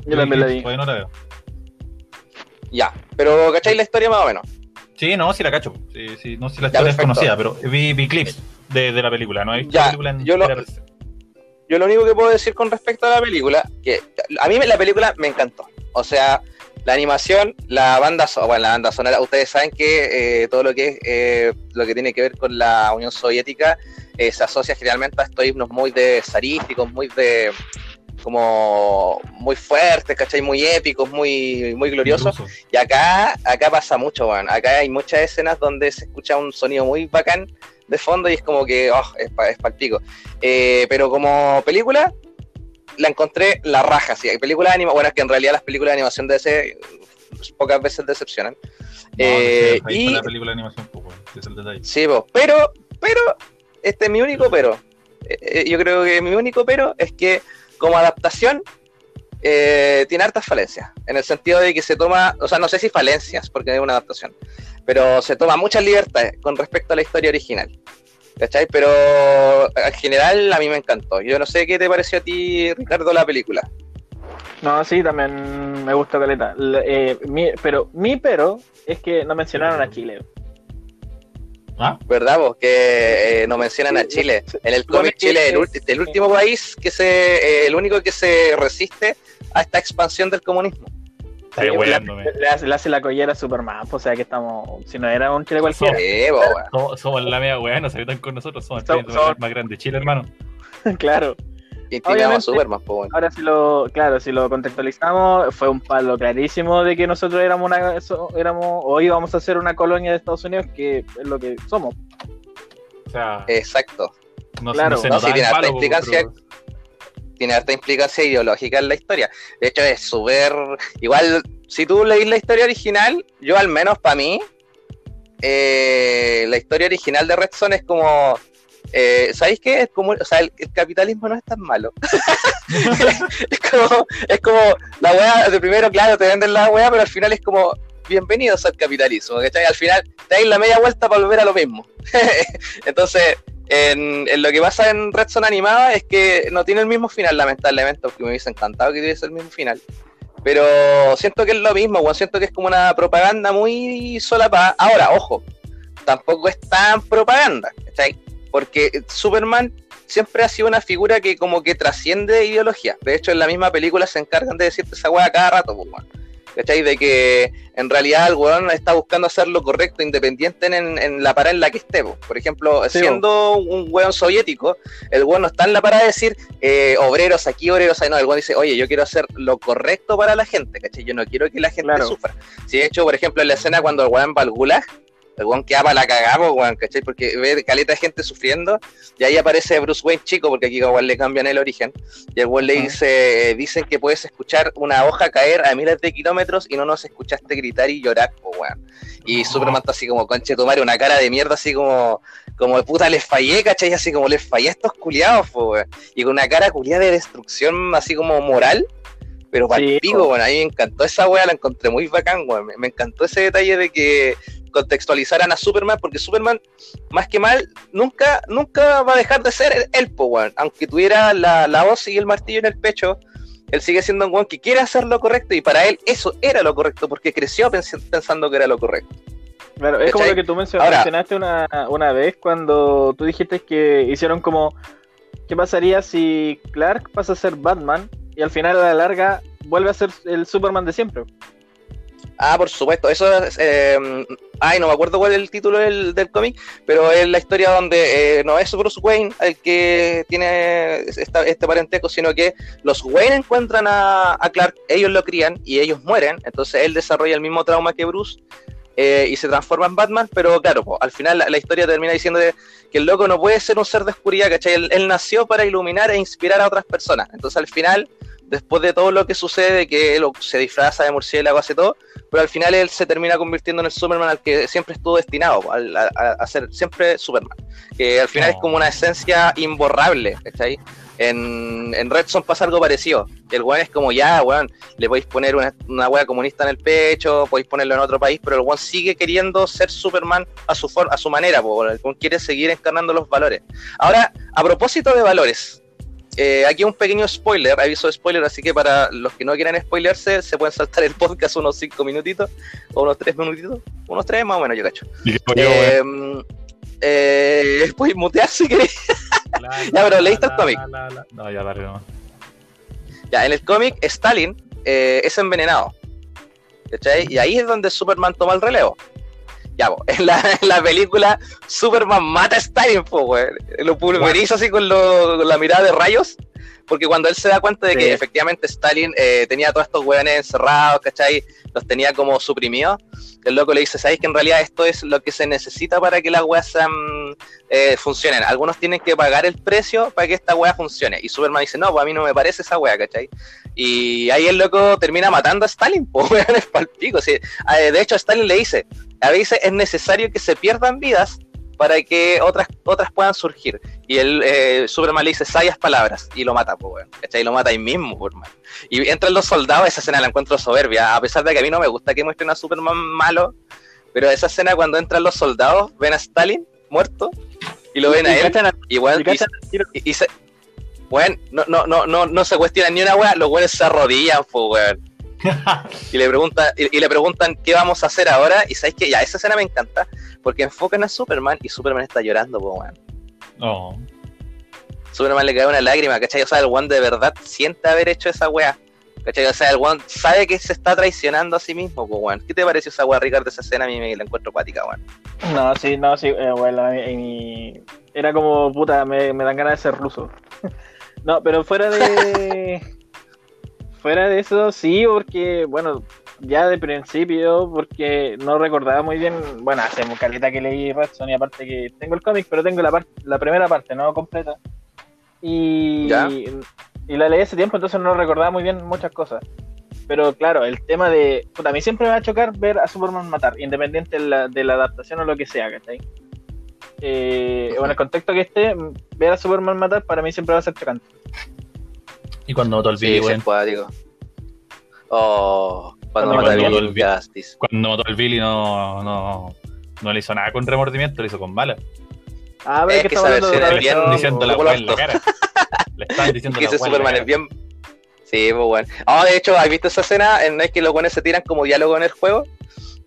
Yo también la vi. Todavía no la veo. Ya, pero ¿cacháis la historia más o menos? Sí, no, sí la cacho. Sí, sí, no sé si la Ya, historia es conocida, pero vi, vi clips de, de la película, ¿no? He Ya, la película yo lo-. Yo lo único que puedo decir con respecto a la película, que a mí la película me encantó. O sea, la animación, la banda, bueno, la banda sonora, ustedes saben que eh, todo lo que es eh, lo que tiene que ver con la Unión Soviética eh, se asocia generalmente a estos himnos muy de zarísticos, muy de como muy fuertes, ¿cachai? Muy épicos, muy, muy gloriosos. Y acá, acá pasa mucho, weón. Acá hay muchas escenas donde se escucha un sonido muy bacán de fondo y es como que, oh, es para es pico. Eh, pero como película, la encontré la raja, sí. Hay películas de animación, bueno, es que en realidad las películas de animación de ese pocas veces decepcionan. No, Eh, ahí y- está la película de animación, pues, weón, ese es el detalle. Sí, po. pero, pero, este es mi único pero. Eh, eh, yo creo que mi único pero es que como adaptación eh, tiene hartas falencias, en el sentido de que se toma, o sea, no sé si falencias, porque es una adaptación, pero se toma muchas libertades con respecto a la historia original. ¿Cachai? Pero en general a mí me encantó. Yo no sé qué te pareció a ti, Ricardo, la película. No, sí, también me gustó Caleta. Eh, mi- pero mi pero es que no mencionaron a Chile. ¿Ah? ¿Verdad? vos? que eh, nos mencionan a Chile. En el cómic Chile es el último país que se, eh, el único que se resiste a esta expansión del comunismo. Weándome. le, le hace, le hace la collera a Superman, pues, o sea que estamos. Si no era un Chile cualquiera. Sí. Somos, somos la media weá, no se metan con nosotros, somos el Somos- país somos- más grande de Chile, hermano. claro. Y Obviamente. Superman, po, weón. Ahora si lo, claro, si lo contextualizamos, fue un palo clarísimo de que nosotros éramos una, so- éramos, o íbamos a ser una colonia de Estados Unidos, que es lo que somos. O sea, Exacto. no, claro. no se No, el palo, pero- Tiene harta implicancia ideológica en la historia. De hecho, es súper. Igual, si tú leís la historia original, yo al menos para mí, eh, la historia original de Red es como. Eh, ¿Sabéis qué? Es como, o sea, el, el capitalismo no es tan malo. es como, es como la weá, de primero, claro, te venden la weá, pero al final es como, bienvenidos al capitalismo, ¿cachai? Al final te dais la media vuelta para volver a lo mismo. Entonces, en, lo que pasa en Red Son animada es que no tiene el mismo final, lamentablemente, porque me hubiese encantado que tuviese el mismo final. Pero siento que es lo mismo, weón. Siento que es como una propaganda muy solapada. Ahora, ojo, tampoco es tan propaganda, ¿cachai? Porque Superman siempre ha sido una figura que como que trasciende ideología. De hecho, en la misma película se encargan de decirte esa weá cada rato, pues, weón. ¿Cachai? De que en realidad el weón está buscando hacer lo correcto, independiente en, en la parada en la que esté. po. Por ejemplo, Sí, siendo un weón soviético, el weón no está en la parada de decir eh, obreros aquí, obreros ahí, no, el weón dice, oye, yo quiero hacer lo correcto para la gente, ¿cachai? Yo no quiero que la gente Claro. sufra. Si de hecho, por ejemplo, en la escena cuando el weón va al gulag, el weón queda para la cagada, weón, ¿cachai? Porque ve caleta de gente sufriendo, y ahí aparece Bruce Wayne chico, porque aquí igual le cambian el origen, y el weón le dice, dicen que puedes escuchar una hoja caer a miles de kilómetros y no nos escuchaste gritar y llorar, weón. Y Superman está así como, conche tu madre, una cara de mierda, así como, como de puta les fallé, ¿cachai? Así como les fallé a estos culiados, weón. Y con una cara culiada de destrucción, así como moral, pero para Sí, pico, bueno, a mí me encantó esa weá, la encontré muy bacán, weón. Me, me encantó ese detalle de que contextualizaran a Superman, porque Superman, más que mal, nunca, nunca va a dejar de ser el, el po, weón. Aunque tuviera la, la hoz y el martillo en el pecho, él sigue siendo un weón que quiere hacer lo correcto, y para él eso era lo correcto, porque creció pens- pensando que era lo correcto. Claro, es como lo que tú Ahora- mencionaste una, una vez cuando tú dijiste que hicieron como, ¿qué pasaría si Clark pasa a ser Batman y al final a la larga vuelve a ser el Superman de siempre? Ah, por supuesto, eso es. eh, ay, no me acuerdo cuál es el título del, del cómic, pero es la historia donde eh, no es Bruce Wayne el que tiene este parentesco, sino que los Wayne encuentran a, a Clark, ellos lo crían y ellos mueren, entonces él desarrolla el mismo trauma que Bruce. eh, y se transforma en Batman, pero claro, al final la, historia termina diciendo que el loco no puede ser un ser de oscuridad, ¿cachai? Él nació para iluminar e inspirar a otras personas. Entonces al final, después de todo lo que sucede, que él se disfraza de murciélago, hace todo, pero al final él se termina convirtiendo en el Superman al que siempre estuvo destinado, al- a, ser siempre Superman. Que al final No. es como una esencia imborrable, ¿cachai? En, en Red Son pasa algo parecido. El weón es como ya, weón, le podéis poner una, una wea comunista en el pecho, podéis ponerlo en otro país, pero el weón sigue queriendo ser Superman a su, for- a su manera, po, el weón quiere seguir encarnando los valores. Ahora, a propósito de valores, eh, aquí un pequeño spoiler, aviso de spoiler, así que para los que no quieran spoilerse, se pueden saltar el podcast unos 5 minutitos, o unos 3 minutitos, unos 3 más o menos, yo cacho. Y Eh, eh, puedes mutear si querés. la, ya, pero ¿leíste el cómic? No, ya dale nomás. Ya, en el cómic, Stalin eh, es envenenado. ¿Cachai? Y ahí es donde Superman toma el relevo. Ya, po, en, la, en la película, Superman mata a Stalin, po, güey. Lo pulveriza así con, lo- con la mirada de rayos. Porque cuando él se da cuenta de Sí. que efectivamente Stalin eh, tenía a todos estos weones encerrados, ¿cachai? Los tenía como suprimidos. El loco le dice, ¿sabéis que en realidad esto es lo que se necesita para que las weas sean, eh, funcionen? Algunos tienen que pagar el precio para que esta wea funcione. Y Superman dice, no, pues a mí no me parece esa wea, ¿cachai? Y ahí el loco termina matando a Stalin, pues weón, es palpico. Sí. Eh, De hecho, Stalin le dice, a veces es necesario que se pierdan vidas para que otras, otras puedan surgir. Y el eh, Superman le dice sabias palabras y lo mata, pues. ¿Cachai? Y lo mata ahí mismo, hermano. Y entran los soldados, esa escena la encuentro soberbia, a pesar de que a mí no me gusta que muestren a Superman malo, pero esa escena cuando entran los soldados, ven a Stalin muerto y lo ven a él, y, weón, y se. Weón, no, no, no, no, no se cuestionan ni una weá, los weones se arrodillan, pues weón. y le preguntan, y, y le preguntan qué vamos a hacer ahora, y sabes que ya, esa escena me encanta, porque enfocan a Superman y Superman está llorando, pues weón. No. Superman le cae una lágrima, ¿cachai? O sea, el one de verdad siente haber hecho esa weá. ¿Cachai? O sea, el one sabe que se está traicionando a sí mismo, weón. ¿Qué te pareció esa weá, Ricardo, esa escena? A mí me la encuentro pática, weón. No, sí, no, sí, eh, bueno, era como, puta, me, me dan ganas de ser ruso. no, pero fuera de... fuera de eso, sí, porque, bueno, ya de principio, porque no recordaba muy bien, bueno, hace caleta que leí Red Son y aparte que tengo el cómic, pero tengo la, par- la primera parte, no completa. Y, Ya. y la leí hace tiempo, entonces no recordaba muy bien muchas cosas. Pero claro, el tema de. Puta, a mí siempre me va a chocar ver a Superman matar, independiente de la, de la adaptación o lo que sea, ¿cachai? Eh, Ujú. O en el contexto que esté, ver a Superman matar para mí siempre va a ser chocante. Y cuando mató al Sí, Billy, sí, weón. es cuático. Oh, cuando Cuando mata a mató Billy al Billy. Justice. Cuando mató al Billy no, no, no le hizo nada con remordimiento, lo hizo con bala. Ah, pero Es que que esa versión es bien diciendo la weá en la cara. Le están diciendo que la Superman es bien. Sí, pues bueno. Ah, de hecho, ¿has visto esa escena en la que los buenos se tiran como diálogo en el juego?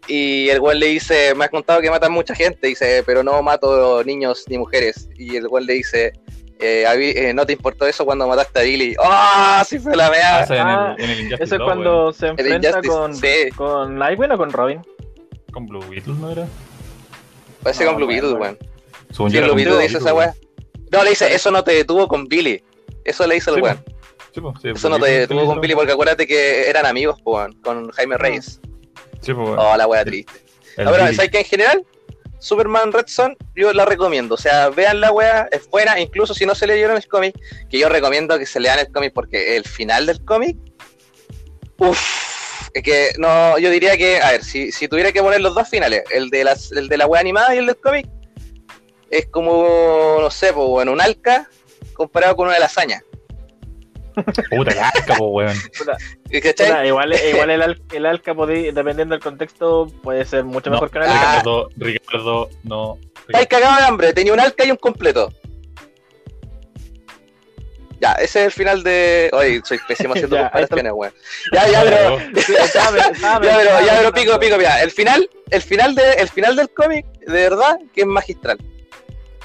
Y el güey le dice, me has contado que matan mucha gente, dice, pero no mato niños ni mujeres. Y el güey le dice, eh, a eh, no te importó eso cuando mataste a Billy. ¡Ah! sí fue la mea. En Ah, el, en el Injustice Eso es 2, cuando se enfrenta con, sí. con Nightwing o con Robin. Con Blue Beetle, ¿no era? Parece No, con Blue bueno, Beetle, bueno. weón. Sí, Blue Beetle Blue dice esa weá. No, le dice, eso no te detuvo con Billy. Eso le dice el Sí, weón. Sí, sí, Eso Blue no te detuvo con. Billy porque acuérdate que eran amigos, weón, con Jaime Reyes. Sí, pues, weón. Oh, la weá triste. El Ahora, Billy. ¿sabes que en general? Superman Red Son, yo la recomiendo. O sea, vean la weá, es buena, incluso si no se leyeron el cómic, que yo recomiendo que se lean el cómic porque el final del cómic, uff, es que no, yo diría que, a ver, si, si tuviera que poner los dos finales, el de, las, el de la weá animada y el del cómic, es como, no sé, pues bueno, un alca comparado con una lasaña. Puta que asca, po, weón. Puta, igual igual el, al- el dependiendo del contexto, puede ser mucho No. mejor que una Ah. Alca. Ricardo, Ricardo, no. Estáis cagado de hambre, tenía un alca y un completo. Ya, ese es el final de. Oye, soy pésimo haciendo Ya, comparaciones, weón. Ya, ya, pero. Ya, pero, ya, pero pico, pico, mira. El final, el final de, el final del cómic, de verdad, que es magistral.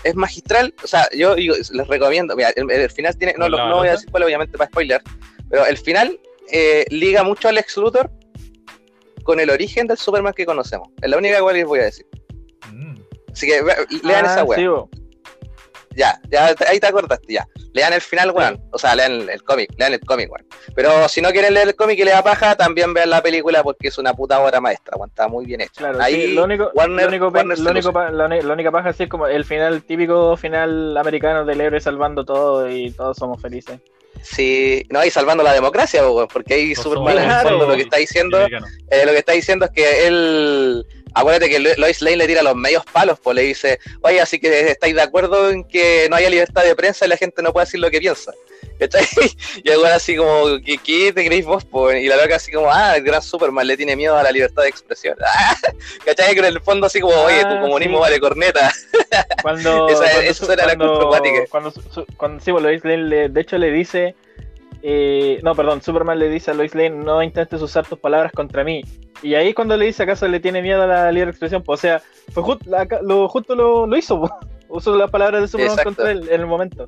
Es magistral, o sea, yo les recomiendo, mira, el, el final tiene, no, lo- ¿La no voy a decir cuál, obviamente, para spoiler, pero el final eh, liga mucho al Lex Luthor con el origen del Superman que conocemos. Es la única cual les voy a decir. Mm. Así que lean Ah, esa sí, bo. Ya, ya, ahí te acordaste, ya. Lean el final, weón. O sea, lean el, el cómic, lean el cómic, weón. Pero si no quieren leer el cómic y les da paja, también vean la película porque es una puta obra maestra, weón. Está muy bien hecha. Claro, ahí sí, lo único, Warner, lo único, Warner lo único la, la única paja sí es como el final típico final americano del héroe salvando todo y todos somos felices. Sí, no, y salvando la democracia, weón, porque ahí No Superman somos en el fondo claro. lo que está diciendo, eh, lo que está diciendo es que él, acuérdate que Lo- Lois Lane le tira los medios palos, pues le dice, oye, así que estáis de acuerdo en que no haya libertad de prensa y la gente no puede decir lo que piensa. ¿Cachai? Y el así como, ¿qué, qué te creéis vos? po? Y la loca así como, ah, el gran Superman le tiene miedo a la libertad de expresión. ¿Cachai? Que en el fondo así como, oye, tu Ah, comunismo sí. vale corneta. Cuando, Esa- cuando eso su- era la cuando- cuática. Cuando, cuando sí, bueno, Lois Lane le- de hecho le dice, eh, no, perdón, Superman le dice a Lois Lane, no intentes usar tus palabras contra mí. Y ahí cuando le dice, ¿acaso le tiene miedo a la libre expresión? Pues, o sea, la- lo, justo lo, lo hizo, usó las palabras de Superman Exacto. contra él en el momento.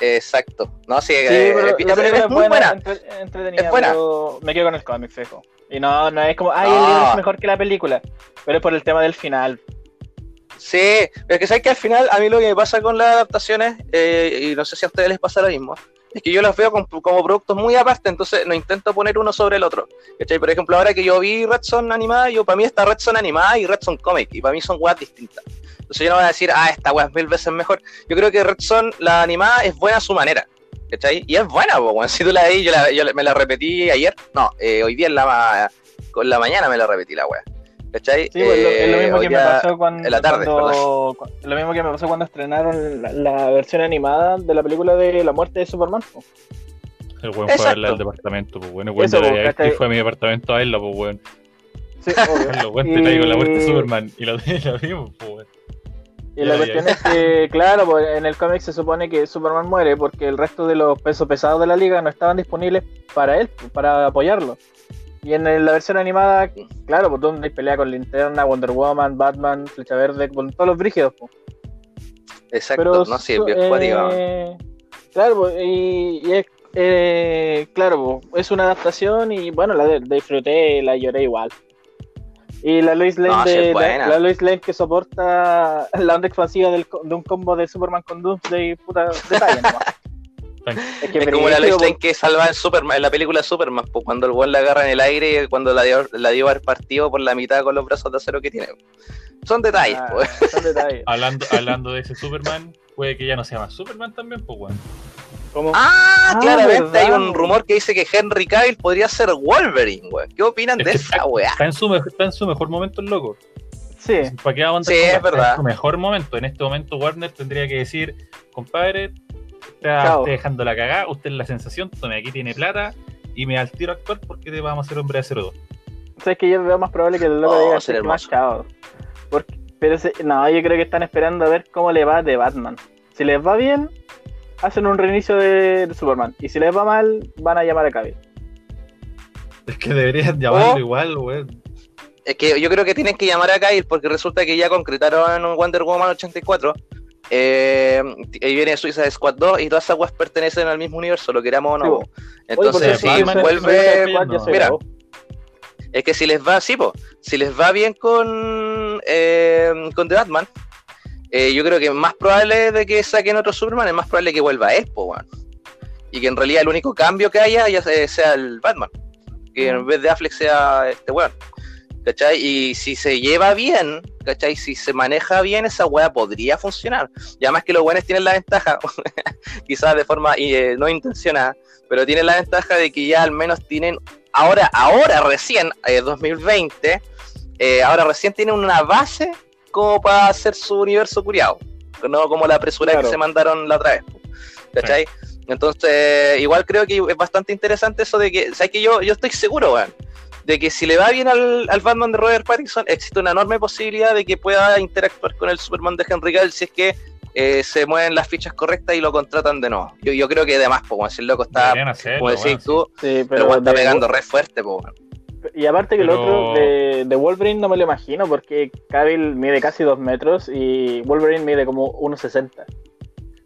Exacto. No, sí, Sí, eh, pero película es es muy buena. entre- entretenida, Es buena. pero me quedo con el cómic, fijo. Y no, no es como, ay, No. el libro es mejor que la película, pero es por el tema del final. Sí, pero es que sabes que al final a mí lo que me pasa con las adaptaciones, eh, y no sé si a ustedes les pasa lo mismo, es que yo las veo como, como productos muy aparte, entonces no intento poner uno sobre el otro. ¿cachai? Por ejemplo, ahora que yo vi Red Son animada, yo para mí está Red Son animada y Red Son comic, y para mí son weas distintas. Entonces yo no voy a decir, ah, esta wea es mil veces mejor. Yo creo que Red Son, la animada, es buena a su manera. ¿Cachai? Y es buena, po. Si tú la vi, yo, la- yo me la repetí ayer, no, eh, hoy día en la, con la mañana me la repetí la wea. ¿Cachai? Sí, pues, lo- es lo Eh, mismo hoy que me día- pasó cuando, en la tarde, cuando- cu- lo mismo que me pasó cuando estrenaron la, la versión animada de la película de la muerte de Superman. po. El weón fue a verla al departamento, pues bueno, weón Eso, la y fue a mi departamento a verla, pues weón. Sí, obvio. Carlos, weón, te traigo la muerte de Y- Superman y la, la vimos, pues weón. Y la cuestión es que, claro, pues, en el cómic se supone que Superman muere porque el resto de los pesos pesados de la liga no estaban disponibles para él, para apoyarlo. Y en la versión animada, claro, pues donde pelea con Linterna, Wonder Woman, Batman, Flecha Verde, con todos los brígidos. pues. Exacto, Pero no, cuático. eh, Claro, pues, y, y es, eh, claro, pues, es una adaptación y bueno, la de- disfruté, la lloré igual. Y la Lois Lane, No, de, la, la Lois Lane que soporta la onda expansiva del de un combo de Superman con Doomsday, puta detalle nomás. Es, que Es como la Lane que salva en Superman, en la película Superman, pues cuando el weón la agarra en el aire y cuando la dio, la dio haber partido por la mitad con los brazos de acero que tiene. Son detalles, Ah, pues. son detalles. Hablando, hablando de ese Superman, puede que ya no se llama Superman también, pues weón. Como- Ah, Ah, claramente verdad, hay un rumor que dice que Henry Cavill podría ser Wolverine, weón. ¿Qué opinan Es de esa weá? Está en, su, me- está en su mejor momento el loco. Sí, ¿Para qué vamos a Sí, andar es verdad. Está en su mejor momento. En este momento Warner tendría que decir, compadre, está Chao. usted dejando la cagada, usted es la sensación, tome aquí tiene plata y me da el tiro a actuar porque te vamos a hacer hombre de acero 2. sabes que yo veo más probable que el loco Oh, diga sería "Sí, más chao. Porque, pero no, yo creo que están esperando a ver cómo le va de Batman. Si les va bien, hacen un reinicio de, de Superman. Y si les va mal, van a llamar a Cavill. Es que deberían llamarlo Oh. igual, weón. Es que yo creo que tienen que llamar a Cavill porque resulta que ya concretaron un Wonder Woman 84 eh, ahí viene Suiza Squad 2 y todas esas weas pertenecen al mismo universo, lo queramos o no. Sí. Entonces, si vuelve. Mira, es que si les va, sí, po, si les va bien con, eh, con The Batman, eh, yo creo que más probable de que saquen otro Superman, es más probable que vuelva él, po, weón. Y que en realidad el único cambio que haya ya se- sea el Batman. Que en vez de Affleck sea este weón. ¿Cachai? Y si se lleva bien, ¿cachai? Si se maneja bien, esa weá podría funcionar. Y además que los buenos tienen la ventaja, quizás de forma eh, no intencionada, pero tienen la ventaja de que ya al menos tienen, ahora, ahora recién, eh, 2020, eh, ahora recién tienen una base como para hacer su universo curiado. No como la apresura Claro. que se mandaron la otra vez. ¿Cachai? Entonces, igual creo que es bastante interesante eso de que, ¿sabes que yo, yo estoy seguro, weón? De que si le va bien al, al Batman de Robert Pattinson, existe una enorme posibilidad de que pueda interactuar con el Superman de Henry Cavill si es que eh, se mueven las fichas correctas y lo contratan de nuevo. Yo, yo creo que además, como si el loco está, hacerlo, como decís tú, Sí, pero, está de- pegando re fuerte, weón. Y aparte que el Pero- otro de, de Wolverine no me lo imagino porque Cavill mide casi 2 metros y Wolverine mide como 1,60.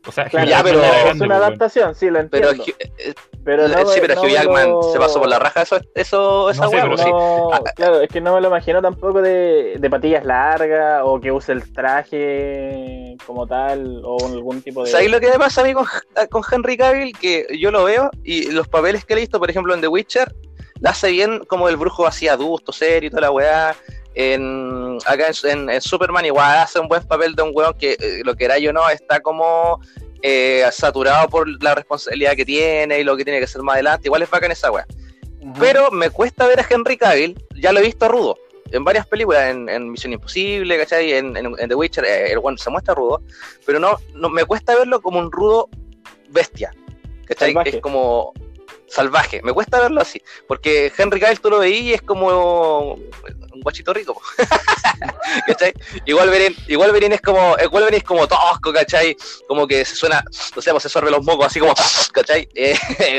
O sea, Claro, Ya, pero- es una adaptación, sí, lo Pero, entiendo. eh, Pero no, sí, pero no Hugh Jackman lo- se pasó por la raja eso, eso esa No sé, weá, pero sí. Ah, claro, es que no me lo imagino tampoco de, de patillas largas o que use el traje como tal o algún tipo de... ¿Sabéis lo que me pasa a mí con, con Henry Cavill? Que yo lo veo y los papeles que he visto, por ejemplo, en The Witcher, la hace bien como el brujo así adusto, serio y toda la weá. En, acá en, en- en Superman igual hace un buen papel de un weón que eh, lo que era yo no está como eh, saturado por la responsabilidad que tiene y lo que tiene que hacer más adelante. Igual es bacán esa weá. Pero me cuesta ver a Henry Cavill, ya lo he visto rudo. En varias películas, en, en Misión Imposible, ¿cachai? En, en- en The Witcher, eh, el one se muestra rudo, pero no, no me cuesta verlo como un rudo bestia, ¿cachai? Salvaje. Es como salvaje, me cuesta verlo así, porque Henry Cavill tú lo veías y es como un guachito rico. ¿cachai? Y Wolverine, y Wolverine es como, Wolverine es como tosco, ¿cachai? Como que se suena, no sé, pues se sorbe los mocos así como, ¿cachai? Eh,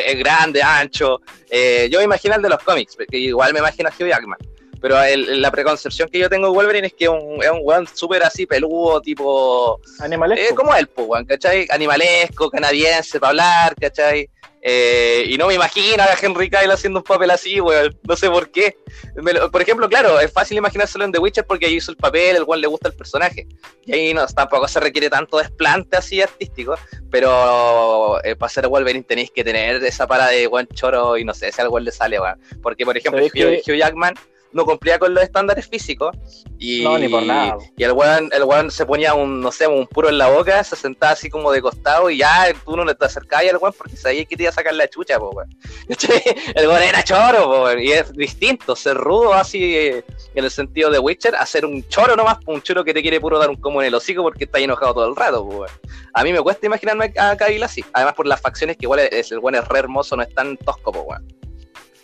es grande, ancho, eh, yo me imagino el de los cómics, porque igual me imagino a Hugh Jackman. Pero el- la preconcepción que yo tengo de Wolverine es que es un, es un weón súper así peludo, tipo. Animalesco. eh, como él, pues, weón, ¿cachai? Animalesco, canadiense, para hablar, ¿cachai? Eh, y no me imagino a Henry Cavill haciendo un papel así, weón. No sé por qué. Lo- por ejemplo, claro, es fácil imaginárselo en The Witcher porque ahí hizo el papel, el cual le gusta el personaje. Y ahí no, tampoco se requiere tanto desplante así artístico. Pero eh, para ser Wolverine tenéis que tener esa para de buen choro y no sé si al weón le sale, weón. Porque, por ejemplo, Hugh, ¿Sabéis que- Hugh Jackman no cumplía con los estándares físicos. Y, No, ni por nada. Y el weón, el weón se ponía un, no sé, un puro en la boca, se sentaba así como de costado y ya tú no te acercabas al weón porque sabías que te iba a sacar la chucha, po, weón. El weón era choro, po, weón, y es distinto, ser rudo así eh, en el sentido de Witcher, a ser un choro nomás, un choro que te quiere puro dar un como en el hocico porque está ahí enojado todo el rato, po, weón. A mí me cuesta imaginarme a Cavill así, además por las facciones que igual es, el weón es re hermoso, no es tan tosco, po, weón.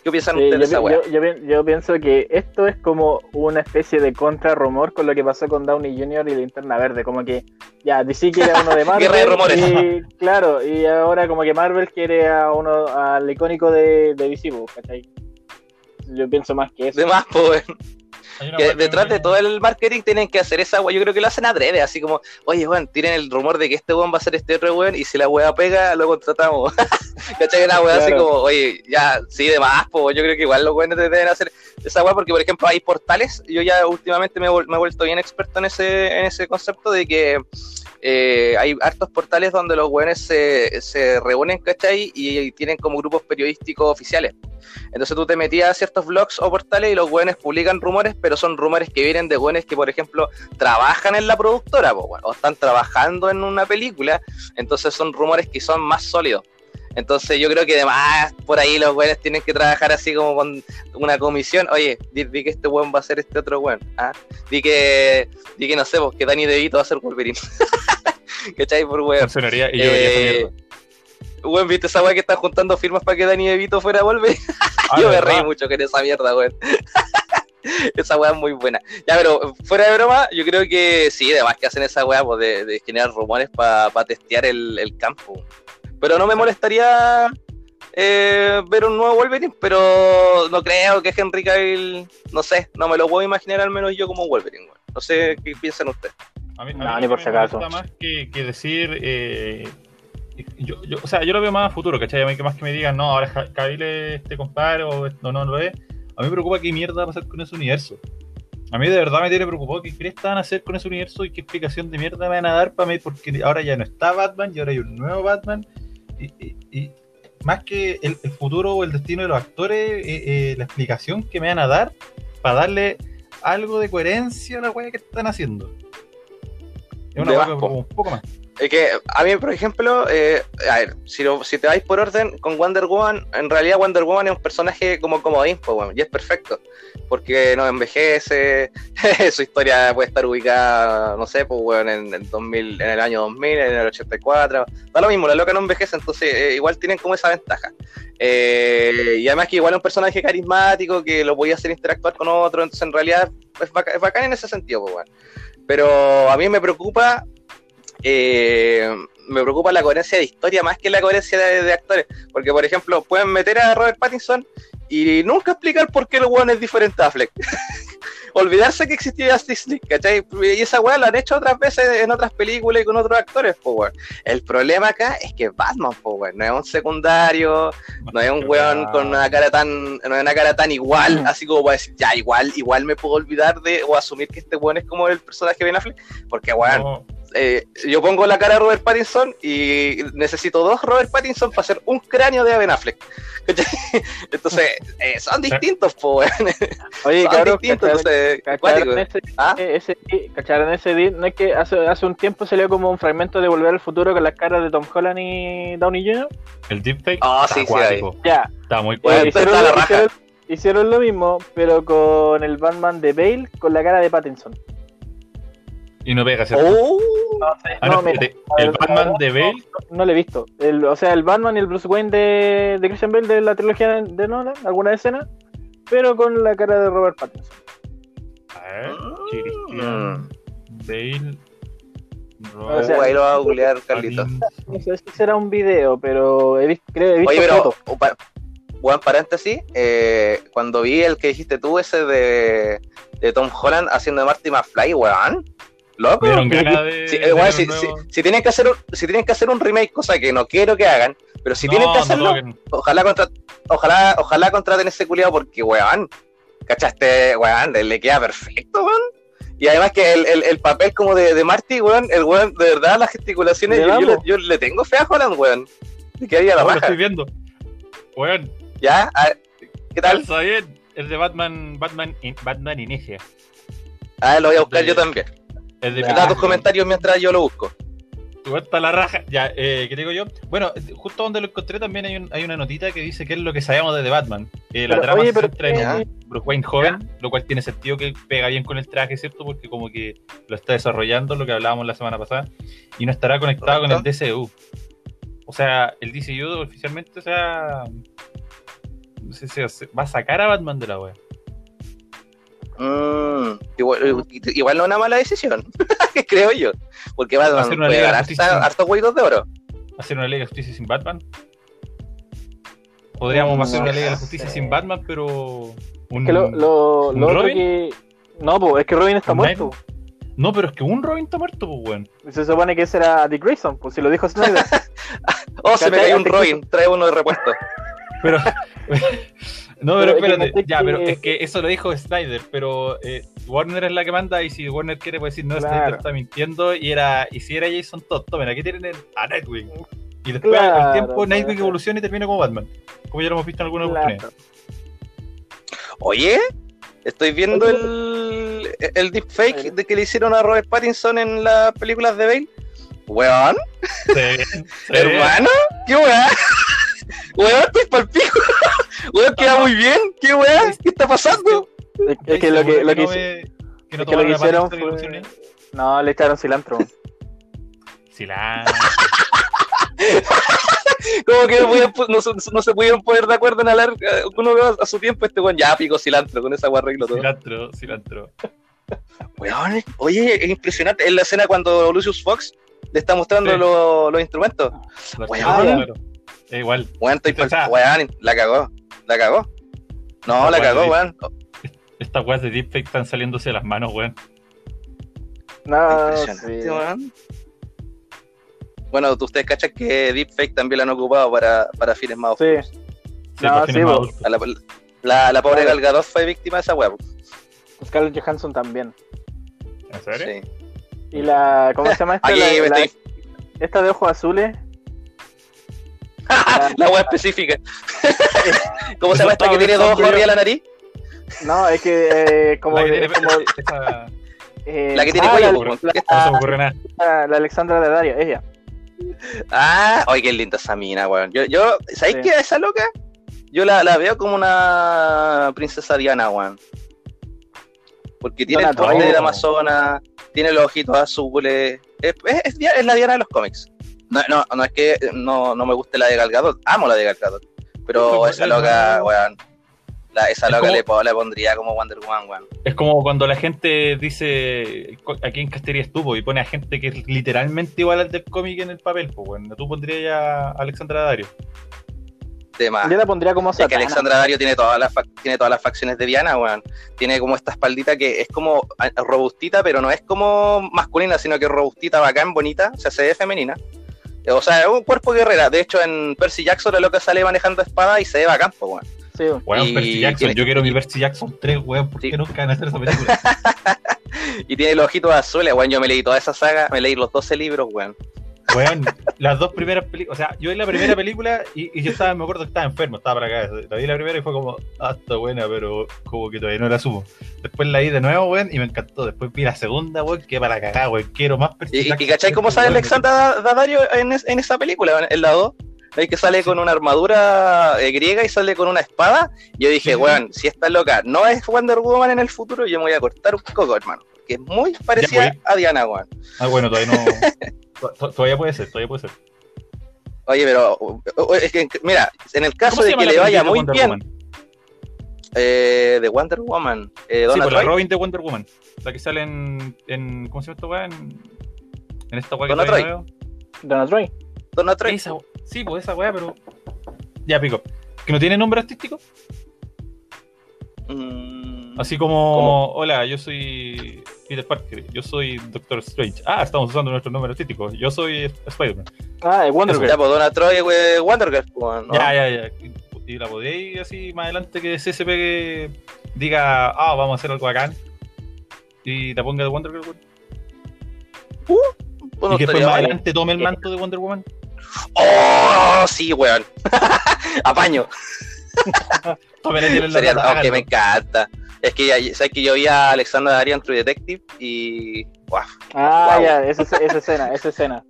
¿Qué piensan Sí, ustedes de yo, yo- yo yo pienso que esto es como una especie de contra-rumor con lo que pasó con Downey Jr. y Linterna Verde. Como que ya DC quiere a uno de Marvel. Guerra de rumores. Y, claro, y ahora como que Marvel quiere a uno al icónico de, de DC, pues, ¿cachai? Yo pienso más que eso. De más, una que detrás de todo el marketing tienen que hacer esa weá. Yo creo que lo hacen adrede, así como, oye, weón, tienen el rumor de que este weón va a ser este otro weón y si la weá pega, lo contratamos. ¿Cachai? Una weá así Claro. como, oye, ya, sí, de más, pues yo creo que igual los weones deben hacer esa weá porque, por ejemplo, hay portales. Yo ya últimamente me, me he vuelto bien experto en ese, en ese concepto de que eh, hay hartos portales donde los weones se, se reúnen, ¿cachai? Y, tienen como grupos periodísticos oficiales. Entonces tú te metías a ciertos blogs o portales y los weones publican rumores, pero son rumores que vienen de weones que, por ejemplo, trabajan en la productora, o están trabajando en una película, entonces son rumores que son más sólidos. Entonces yo creo que además por ahí los weones tienen que trabajar así como con una comisión. Oye, di, di que este weón va a ser este otro weón. ¿ah? Di que, di que no sé, pues, que Danny DeVito va a ser Wolverine. ¿Cachai? Por weón. Funcionaría y yo Eh. Weón, ¿viste esa weá que están juntando firmas para que Danny DeVito fuera Wolverine? Ah, Yo me reí mucho con esa mierda, weón. esa weá es muy buena. Ya, pero fuera de broma, yo creo que sí, además que hacen esa weá pues, de, de generar rumores para testear el, el campo. Pero no me molestaría eh, ver un nuevo Wolverine, pero no creo que Henry Cavill, no sé, no me lo puedo imaginar al menos yo como Wolverine, weón. No sé qué piensan ustedes. A mí, a No, mí ni por si me acaso. más que, que decir. eh, yo, yo, o sea, yo lo veo más a futuro, ¿cachai? A mí que más que me digan, no, ahora Cavill es este compadre o no, no lo es. A mí me preocupa qué mierda va a pasar con ese universo. A mí de verdad me tiene preocupado qué crees van a hacer con ese universo y qué explicación de mierda me van a dar para mí, porque ahora ya no está Batman y ahora hay un nuevo Batman. Y, y- más que el, el futuro o el destino de los actores, eh, eh, la explicación que me van a dar para darle algo de coherencia a la wea que están haciendo. Es una un poco más. Es que a mí, por ejemplo, eh, si, te vais por orden con Wonder Woman, en realidad Wonder Woman es un personaje como comodín, pues, y es perfecto, porque no envejece, su historia puede estar ubicada, no sé, pues, weón, en, el 2000, en el año 2000, en el 84, da lo mismo, la loca no envejece, entonces eh, igual tienen como esa ventaja. Eh, y además que igual es un personaje carismático que lo podía hacer interactuar con otro, entonces en realidad es, baca- es bacán en ese sentido, pues, weón. Pero a mí me preocupa eh, me preocupa la coherencia de historia más que la coherencia de, de actores. Porque, por ejemplo, pueden meter a Robert Pattinson y nunca explicar por qué el weón es diferente a Fleck. Olvidarse que existía Justice League, ¿cachai? Y esa weá la han hecho otras veces en otras películas y con otros actores, weón. El problema acá es que Batman, po, weón, no es un secundario, no es un weón con una cara tan, no es una cara tan igual, así como para decir, ya, igual, igual me puedo olvidar de, o asumir que este weón es como el personaje de Ben Affleck, porque weón, No, eh, yo pongo la cara de Robert Pattinson y necesito dos Robert Pattinson para hacer un cráneo de Ben. Entonces, eh, son distintos, po, weón. Oye, Son cabrón, distintos, entonces, ¿cacharon ese, ¿Ah? ese, ¿cacharon ese? No es que hace, hace un tiempo salió como un fragmento de Volver al Futuro con las caras de Tom Holland y Downey Jr. el deepfake Ah, sí, sí. Ya, está muy Bueno, eh, hicieron lo mismo, pero con el Batman de Bale con la cara de Pattinson. Y no pega, ¿cierto? Oh, No Ah, no, no, mira, el no, Batman no, de Bale, no lo he visto. El- o sea, el Batman y el Bruce Wayne de, de Christian Bale de la trilogía de Nolan, alguna escena, pero con la cara de Robert Pattinson. a ver. Christian Bale, O sea, ahí lo va a googlear, Carlito. No sé si será un video, pero he visto, creo, he visto Oye, pero, weón, paréntesis, eh, cuando vi el que dijiste tú, ese de, de Tom Holland haciendo de Marty McFly, weón, loco. Eh, si, tienen que hacer un, si tienen que hacer un remake, cosa que no quiero que hagan, pero si No, tienen que no hacerlo, toquen. ojalá contra, ojalá, ojalá contraten ese culiado porque weón, ¿cachaste? Weón, le, queda perfecto, weón. Y además que el, el, el papel como de, de Marty, weón, el weón, de verdad, las gesticulaciones, yo, yo yo le tengo fe a Holland, weón. Le quedaría la No, lo baja. estoy viendo. Weón, ¿Ya? ¿Qué tal? está bien. Es de Batman, Batman, in- Batman Inicia. Ah, lo voy a buscar De- yo también. Es de. Me da tus comentarios mientras yo lo busco. Tu está la raja. Ya, eh, ¿qué digo yo? Bueno, justo donde lo encontré también hay, un- hay una notita que dice qué es lo que sabemos de The Batman. Eh, la trama oye, se centra en un Bruce Wayne joven, lo cual tiene sentido que pega bien con el traje, ¿cierto? Porque como que lo está desarrollando, lo que hablábamos la semana pasada, y no estará conectado Correcto. con el DCU. O sea, el DCU oficialmente, o sea, no sé si se- va a sacar a Batman de la web. Mm, igual, igual no es una mala decisión, creo yo. Porque Batman Hacer una puede Liga de ganar Justicia. hartos hueitos de oro. Hacer una Liga de Justicia sin Batman. Podríamos hacer una Liga de la sé. Justicia sin Batman, pero... Un, Que lo, lo, ¿Un lo otro Robin? que. No, pues es que Robin está ¿Un muerto. No, pero es que un Robin está muerto, pues, weón. Se supone que ese era Dick Grayson, pues si lo dijo Snyder. Oh, se me cayó un Robin, trae uno de repuesto. Pero. no, Pero pero es que espérate. Ya, pero es que eso lo dijo Snyder, pero eh, Warner es la que manda y si Warner quiere puede decir, no, Claro. Snyder está mintiendo y era y si era Jason Todd, tomen, aquí tienen el- a Nightwing. Y después Claro, al tiempo claro. Nightwing evoluciona y termina como Batman. Como ya lo hemos visto en alguna Claro. oportunidad. Oye, estoy viendo el, el deepfake de que le hicieron a Robert Pattinson en las películas de Bale. Weón, ve. hermano, qué weá. Weón, estoy pa'l pico. Weón, queda muy bien. ¿Qué weá? ¿Qué está pasando? Es, es que lo que, lo que, no hice- que no es que lo que hicieron fue. No, le echaron cilantro. La- Como que no, no, se- no se pudieron poner de acuerdo en hablar eh, uno a su tiempo. Este weón, ya pico cilantro, con esa arreglo todo. cilantro, cilantro. Weón, oye, es impresionante. Es la escena cuando Lucius Fox le está mostrando Sí. los, los instrumentos. Weón. claro. Es igual. Weón, estoy O sea, pa'l- weón, la cagó. La cagó. No, Esta la cagó, weón. Estas weas de deepfake están saliéndose de las manos, weón. No, Impresionante, sí. weón. Bueno, ustedes cachan que Deepfake también lo han ocupado para, para fines más Sí. oscuros. Sí, No, sí, más La, la, la pobre Claro. Gal Gadot fue víctima de esa web. Scarlett Johansson también. ¿En serio? Sí. Y la. ¿Cómo se llama esta? Aquí La- la- Esta de ojos azules. la web específica. ¿Cómo se llama esta que tiene dos ojos arriba de la nariz? No, es que eh, como, La que tiene- como esa- eh, La que tiene ah, cuello, la, po, la- ¿qué no se me ocurre nada. la- la Alexandra Daddario, ella. Ah, ay, qué linda esa mina, weón. Yo, yo ¿sabéis Sí. qué? Esa loca, yo la, la veo como una princesa Diana, weón. Porque tiene el Donatorio. porte de Amazonas, tiene los ojitos azules. Es, es- es la Diana de los cómics. No, no, no es que no, no me guste la de Gal Gadot, amo la de Gal Gadot. Pero Es esa loca, weón. La, esa Es loca como- le, le pondría como Wonder Woman, weón. Es como cuando la gente dice co- a quién casterías tú po, y pone a gente que es literalmente igual al del cómic en el papel. Pues bueno, tú pondrías ya a Alexandra Dario. De más. Yo la pondría como Es que Satana. Alexandra Dario tiene todas las fac- tiene todas las facciones de Diana, weón. Tiene como esta espaldita que es como robustita, pero no es como masculina, sino que es robustita, bacán, bonita, o sea, se ve femenina. O sea, es un cuerpo guerrera. De hecho, en Percy Jackson la loca sale manejando espada y se ve bacán, pues, weón. Sí, Weón, Y Percy Jackson. tiene- Yo quiero mi Percy Jackson 3, weón. ¿Por Sí. qué nunca van a hacer esa película? Y tiene los ojitos azules, weón. Yo me leí toda esa saga, me leí los 12 libros, weón. Weón, las dos primeras películas. O sea, yo vi la primera película y, y yo estaba, me acuerdo que estaba enfermo, estaba para acá. La vi la primera y fue como, ah, está buena, pero como que todavía no la sumo. Después la vi de nuevo, weón, y me encantó. Después vi la segunda, weón, que para cagar, weón. Quiero más Percy ¿Y, y, cachai cómo sale Weón, Alexandra Da- Daddario en, es- en esa película, en la 2? ¿Veis que sale con una armadura eh, griega y sale con una espada? Yo dije, Sí, sí. weón, si esta loca no es Wonder Woman en el futuro, yo me voy a cortar un coco, hermano. Porque es muy parecida a Diana, weón. Ah, bueno, todavía no. to- to- todavía puede ser, todavía puede ser. Oye, pero es que, mira, en el caso ¿Cómo se de que le vaya muy Wonder bien Woman? eh, de Wonder Woman, eh, Sí, pues la Robin de Wonder Woman. La que sale en. en ¿Cómo se llama esta weá? En, en esta weá que Donna Troy. no veo. Donna Troy. Donna Troy. Esa, sí, pues esa weá, pero. Ya pico. ¿Que no tiene nombre artístico? Mm, Así como, ¿Cómo? hola, yo soy Peter Parker, yo soy Doctor Strange. Ah, estamos usando nuestro nombre artístico. Yo soy Spider-Man. Ah, es Wonder. Girl. ya, pues Donna Troy, Wonder Girl, weón, ¿no? Ya, ya, ya. Y, y la podéis así más adelante que CSP que diga, ah, vamos a hacer algo bacán. Y la ponga de Wonder Girl, weón. Pues no y que después más adelante tome el manto de Wonder Woman. ¡Oh! Sí, weón. Apaño. Sería, oh, que me encanta. Es que ya, sabes que yo vi a Alexandra Dario en True Detective y. ¡Wow! Ah, Wow. ya, esa, esa escena, esa escena.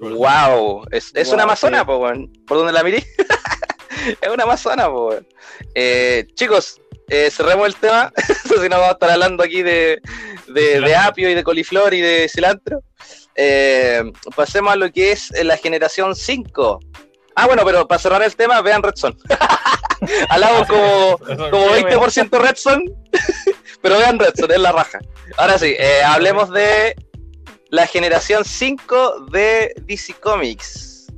¡Wow! Es, es Wow, una amazona, sí. po. ¿Por donde la miré? es una amazona, po. Eh, chicos, eh, cerremos el tema. si no, vamos a estar hablando aquí de, de, apio y de coliflor y de cilantro. Eh, pasemos a lo que es la generación 5. Ah, bueno, pero para cerrar el tema, vean Red Son. Hablamos como, como sí, weón. 20% Red Son, pero vean Red Son, es la raja. Ahora sí, eh, hablemos de la generación 5 de DC Comics.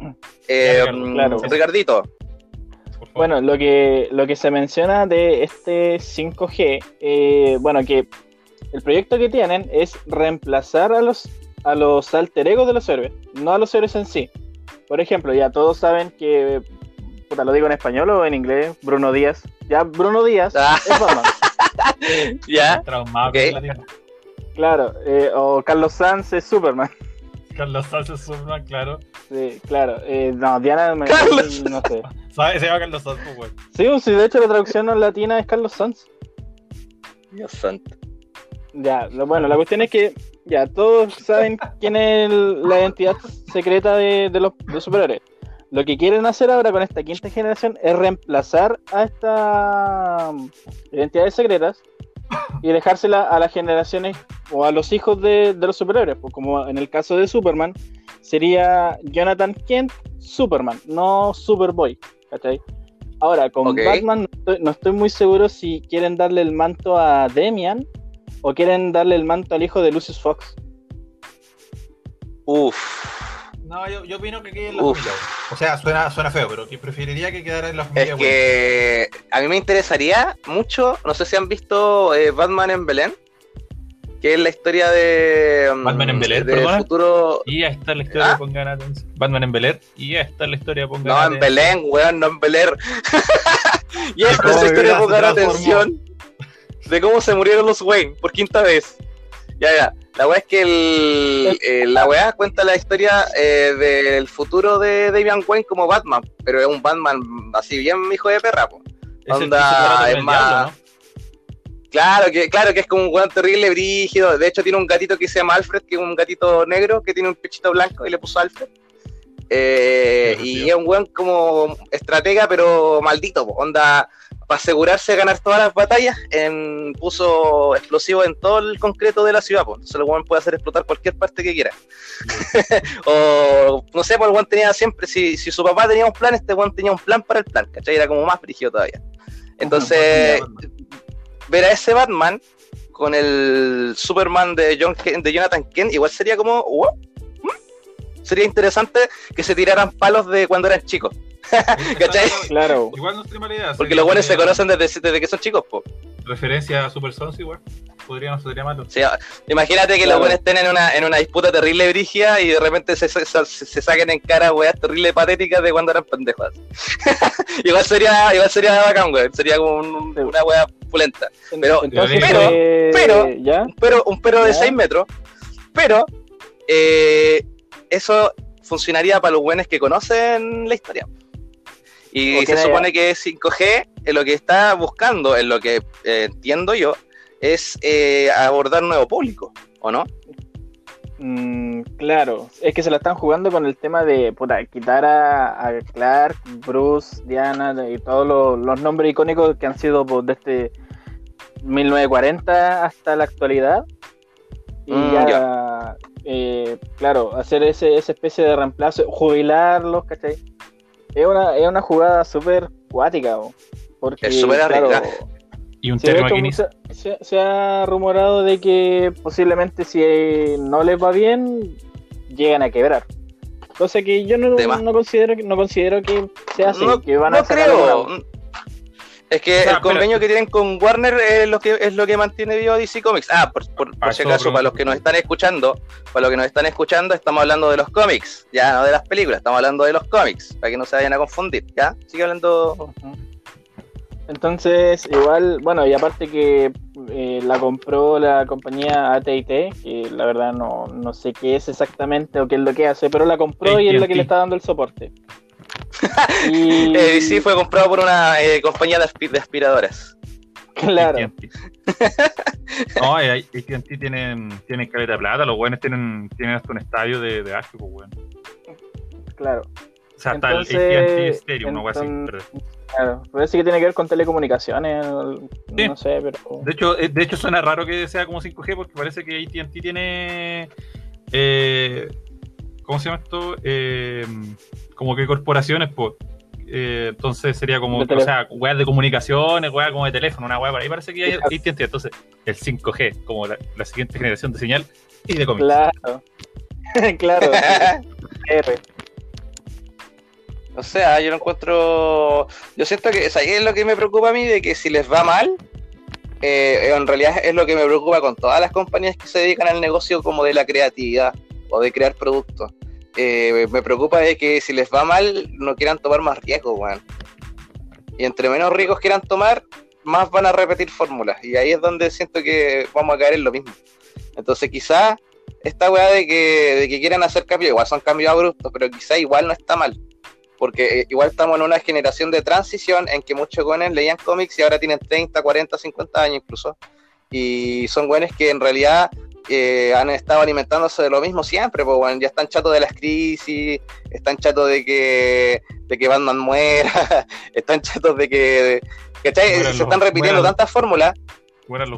Eh, mm, claro. Ricardito. Bueno, lo que, lo que se menciona de este 5G, eh, bueno, que el proyecto que tienen es reemplazar a los, a los alter egos de los héroes, no a los héroes en sí. Por ejemplo, ya todos saben que, puta, lo digo en español o en inglés, Bruno Díaz. Ya, Bruno Díaz Ah. es Batman, ¿ya? Traumado Ok. con la tierra. claro. eh, o Carlos Sanz es Superman. Carlos Sánchez Superman, claro. Sí, claro. eh, no, Diana, me, Carlos. no sé. ¿Sabes? Se llama Carlos Sánchez, pues. Sí, sí, de hecho la traducción no latina es Carlos Sanz. Dios santo. Ya, lo- bueno, la cuestión es que ya todos saben quién es el- la identidad secreta de, de los de superhéroes. Lo que quieren hacer ahora con esta quinta generación es reemplazar a estas mm, identidades secretas y dejársela a las generaciones o a los hijos de, de los superhéroes. Pues como en el caso de Superman, sería Jonathan Kent Superman, no Superboy. ¿cachai? Ahora, con. Batman no estoy, no estoy muy seguro si quieren darle el manto a Demian o quieren darle el manto al hijo de Lucius Fox. Uf. No, yo, yo opino que quede en la Uf. familia. O sea, suena, suena feo, pero que preferiría que quedara en la Es familia, weón. que a mí me interesaría mucho, no sé si han visto eh, Batman en Belén. que es la historia de. mm, Batman en Bel Air, del perdona. futuro. Y ahí está la historia, ¿Ah? pongan atención. Batman en Bel Air. Y ahí está la historia, pongan No, en. Belén, weón, no en Bel Air. y esta es la historia de transformó. atención de cómo se murieron los Wayne por quinta vez. Ya, ya. La weá es que el, eh, la weá cuenta la historia eh, del futuro de Damian Wayne como Batman, pero es un Batman así bien hijo de perra, po. Es Onda, es más- diablo, ¿no? Claro que, claro que es como un weón terrible, brígido. De hecho, tiene un gatito que se llama Alfred, que es un gatito negro que tiene un pechito blanco y le puso Alfred. Eh, y es un weón como estratega, pero maldito. po. Onda, para asegurarse de ganar todas las batallas, puso explosivos en todo el concreto de la ciudad. Po. Entonces, el weón puede hacer explotar cualquier parte que quiera. o no sé, pues el weón tenía siempre, si, si su papá tenía un plan, este weón tenía un plan para el plan, ¿cachai? Era como más brígido todavía. Entonces, ver a ese Batman con el Superman de, John, de Jonathan Kent, igual sería como, "Wow, ¿mm?". Sería interesante que se tiraran palos de cuando eran chicos, ¿cachai? Claro. Igual no sería mala idea. porque los buenos se conocen desde, desde que son chicos, po. Referencia a Super Sons igual. Podría, no sería malo. Imagínate que Claro. los buenos estén en una, en una disputa terrible brígida y de repente se, se, se- se saquen en cara weas terrible patéticas de cuando eran pendejos. igual sería, igual sería bacán, weón. Sería como un- Sí. una wea pulenta. Pero- Entonces, pero- eh, pero- pero, un pero de Ya. 6 metros, pero eh, eso funcionaría para los buenos que conocen la historia. Y se supone que 5G eh, lo que está buscando, en lo que eh, entiendo yo, es eh, abordar nuevo público, ¿o no? Mm, claro, es que se la están jugando con el tema de puta, quitar a, a Clark, Bruce, Diana y todos los, los nombres icónicos que han sido pues, desde 1940 hasta la actualidad. Y Mm, ya, eh, claro, hacer ese, esa especie de reemplazo, jubilarlos, ¿cachai? Es una, es una jugada súper cuática, bo, porque Es súper arriesgada. Y un se, se- se ha rumorado de que posiblemente si eh, no les va bien, llegan a quebrar. Cosa que yo no, no considero que no considero que sea así, no que van a no creo. alguna- Es que O sea, el convenio pero- que tienen con Warner es lo que es lo que mantiene vivo DC Comics. Ah, por, por- por Ah, si acaso, para los que nos están escuchando, para los que nos están escuchando, estamos hablando de los cómics, ya no de las películas, estamos hablando de los cómics, para que no se vayan a confundir, ¿ya? Sigue hablando. Entonces, igual, bueno, y aparte que eh, la compró la compañía AT&T, que la verdad no, no sé qué es exactamente o qué es lo que hace, pero la compró y es la que le está dando el soporte. Y, Eh, DC fue comprado por una eh, compañía de, aspi- de aspiradoras. Claro. No, eh, AT&T tienen, tienen caleta de plata, los buenos tienen, tienen hasta un estadio de, de Asco, pues, claro. O sea, el AT&T Stadium, una wea así. enton- pero- Claro, parece que tiene que ver con telecomunicaciones, Sí. no sé, pero... De hecho, eh, de hecho suena raro que sea como 5G porque parece que AT&T tiene eh, ¿cómo se llama esto? Eh, como que corporaciones, pues. Eh, entonces sería como, o sea, weas de comunicaciones, weas como de teléfono, una wea por ahí. Parece que hay. AT&T. Entonces, el 5G, como la, la siguiente generación de señal y de cómics. Claro, claro, R. O sea, yo lo encuentro. Yo siento que. O sea, es lo que me preocupa a mí de que si les va mal. eh, en realidad es lo que me preocupa con todas las compañías que se dedican al negocio como de la creatividad o de crear productos. Eh, me preocupa de que si les va mal no quieran tomar más riesgos, weón. Y entre menos riesgos quieran tomar, más van a repetir fórmulas. Y ahí es donde siento que vamos a caer en lo mismo. Entonces quizá esta weá de que, de que quieran hacer cambios, igual son cambios abruptos, pero quizá igual no está mal porque eh, igual estamos en una generación de transición en que muchos jóvenes leían cómics y ahora tienen 30, 40, 50 años incluso. Y son güeyes que en realidad eh, han estado alimentándose de lo mismo siempre, pues bueno, ya están chatos de las crisis, están chatos de que, de que Batman muera, están chatos de que... ¿cachai? Mueran Se los- están repitiendo mueran- tantas fórmulas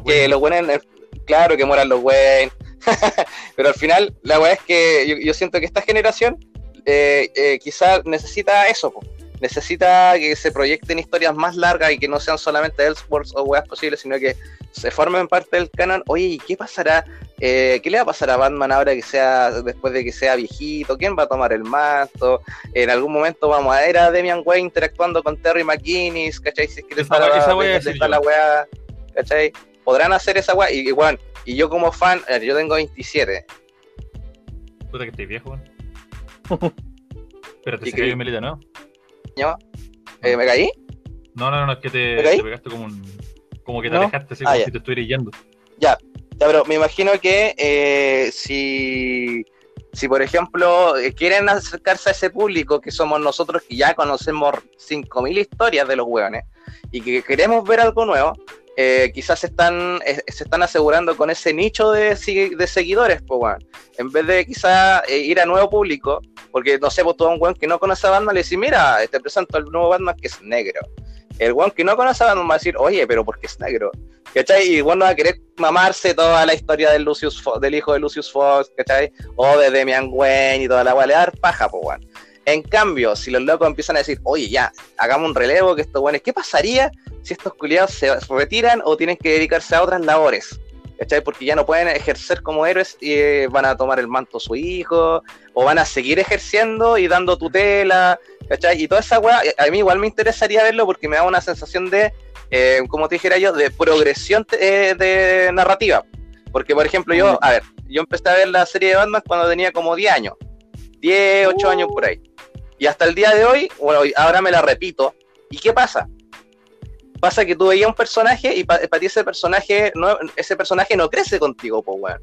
que los buenos, claro, que mueran los buenos. Pero al final, la weá es que yo, yo siento que esta generación eh, eh, quizá necesita eso, po. Necesita que se proyecten historias más largas y que no sean solamente Elseworlds o weas posibles, sino que se formen parte del canon. Oye, ¿y qué pasará? Eh, ¿Qué le va a pasar a Batman ahora que sea, después de que sea viejito? ¿Quién va a tomar el manto? En algún momento vamos a ver a Damian Wayne interactuando con Terry McGuinness, ¿cachai? Si es que Esa la- wea- esa wea da yo. la weá, ¿cachai? podrán hacer esa weá. Y, bueno, y yo como fan, yo tengo 27. Puta que estoy viejo. Espérate, se cayó Melita, ¿no? ¿No? ¿Eh, ¿Me caí? No, no, no, es que te, te pegaste como un. Como que te alejaste así, ah, como si te estuviera yendo. Ya, ya, pero me imagino que eh, si si por ejemplo eh, quieren acercarse a ese público que somos nosotros que ya conocemos 5.000 historias de los hueones y que queremos ver algo nuevo, eh, quizás se están, eh, se están asegurando con ese nicho de, de seguidores, pues, En vez de quizás ir a nuevo público, porque no sé, pues todo un weón que no conoce a Batman le dice, mira, te presento al nuevo Batman que es negro. El weón que no conoce a Batman va a decir, oye, pero ¿por qué es negro? ¿cachai? Y bueno, va a querer mamarse toda la historia del Lucius del hijo de Lucius Fox, ¿cachai? O de Demian Wayne y toda la weá, le dar paja, pues. En cambio, si los locos empiezan a decir, oye, ya, hagamos un relevo, que estos weones, ¿qué pasaría si estos culiados se retiran o tienen que dedicarse a otras labores? ¿Cachai? Porque ya no pueden ejercer como héroes y eh, van a tomar el manto su hijo, o van a seguir ejerciendo y dando tutela, ¿cachai? Y toda esa weá, a mí igual me interesaría verlo porque me da una sensación de eh, como te dijera yo, de progresión eh, de narrativa. Porque, por ejemplo, yo, a ver, yo empecé a ver la serie de Batman cuando tenía como 10 años, 10, 8 años por ahí. Y hasta el día de hoy, bueno, ahora me la repito. ¿Y qué pasa? Pasa que tú veías un personaje y para ti ese personaje no, ese personaje no crece contigo, pues, weón.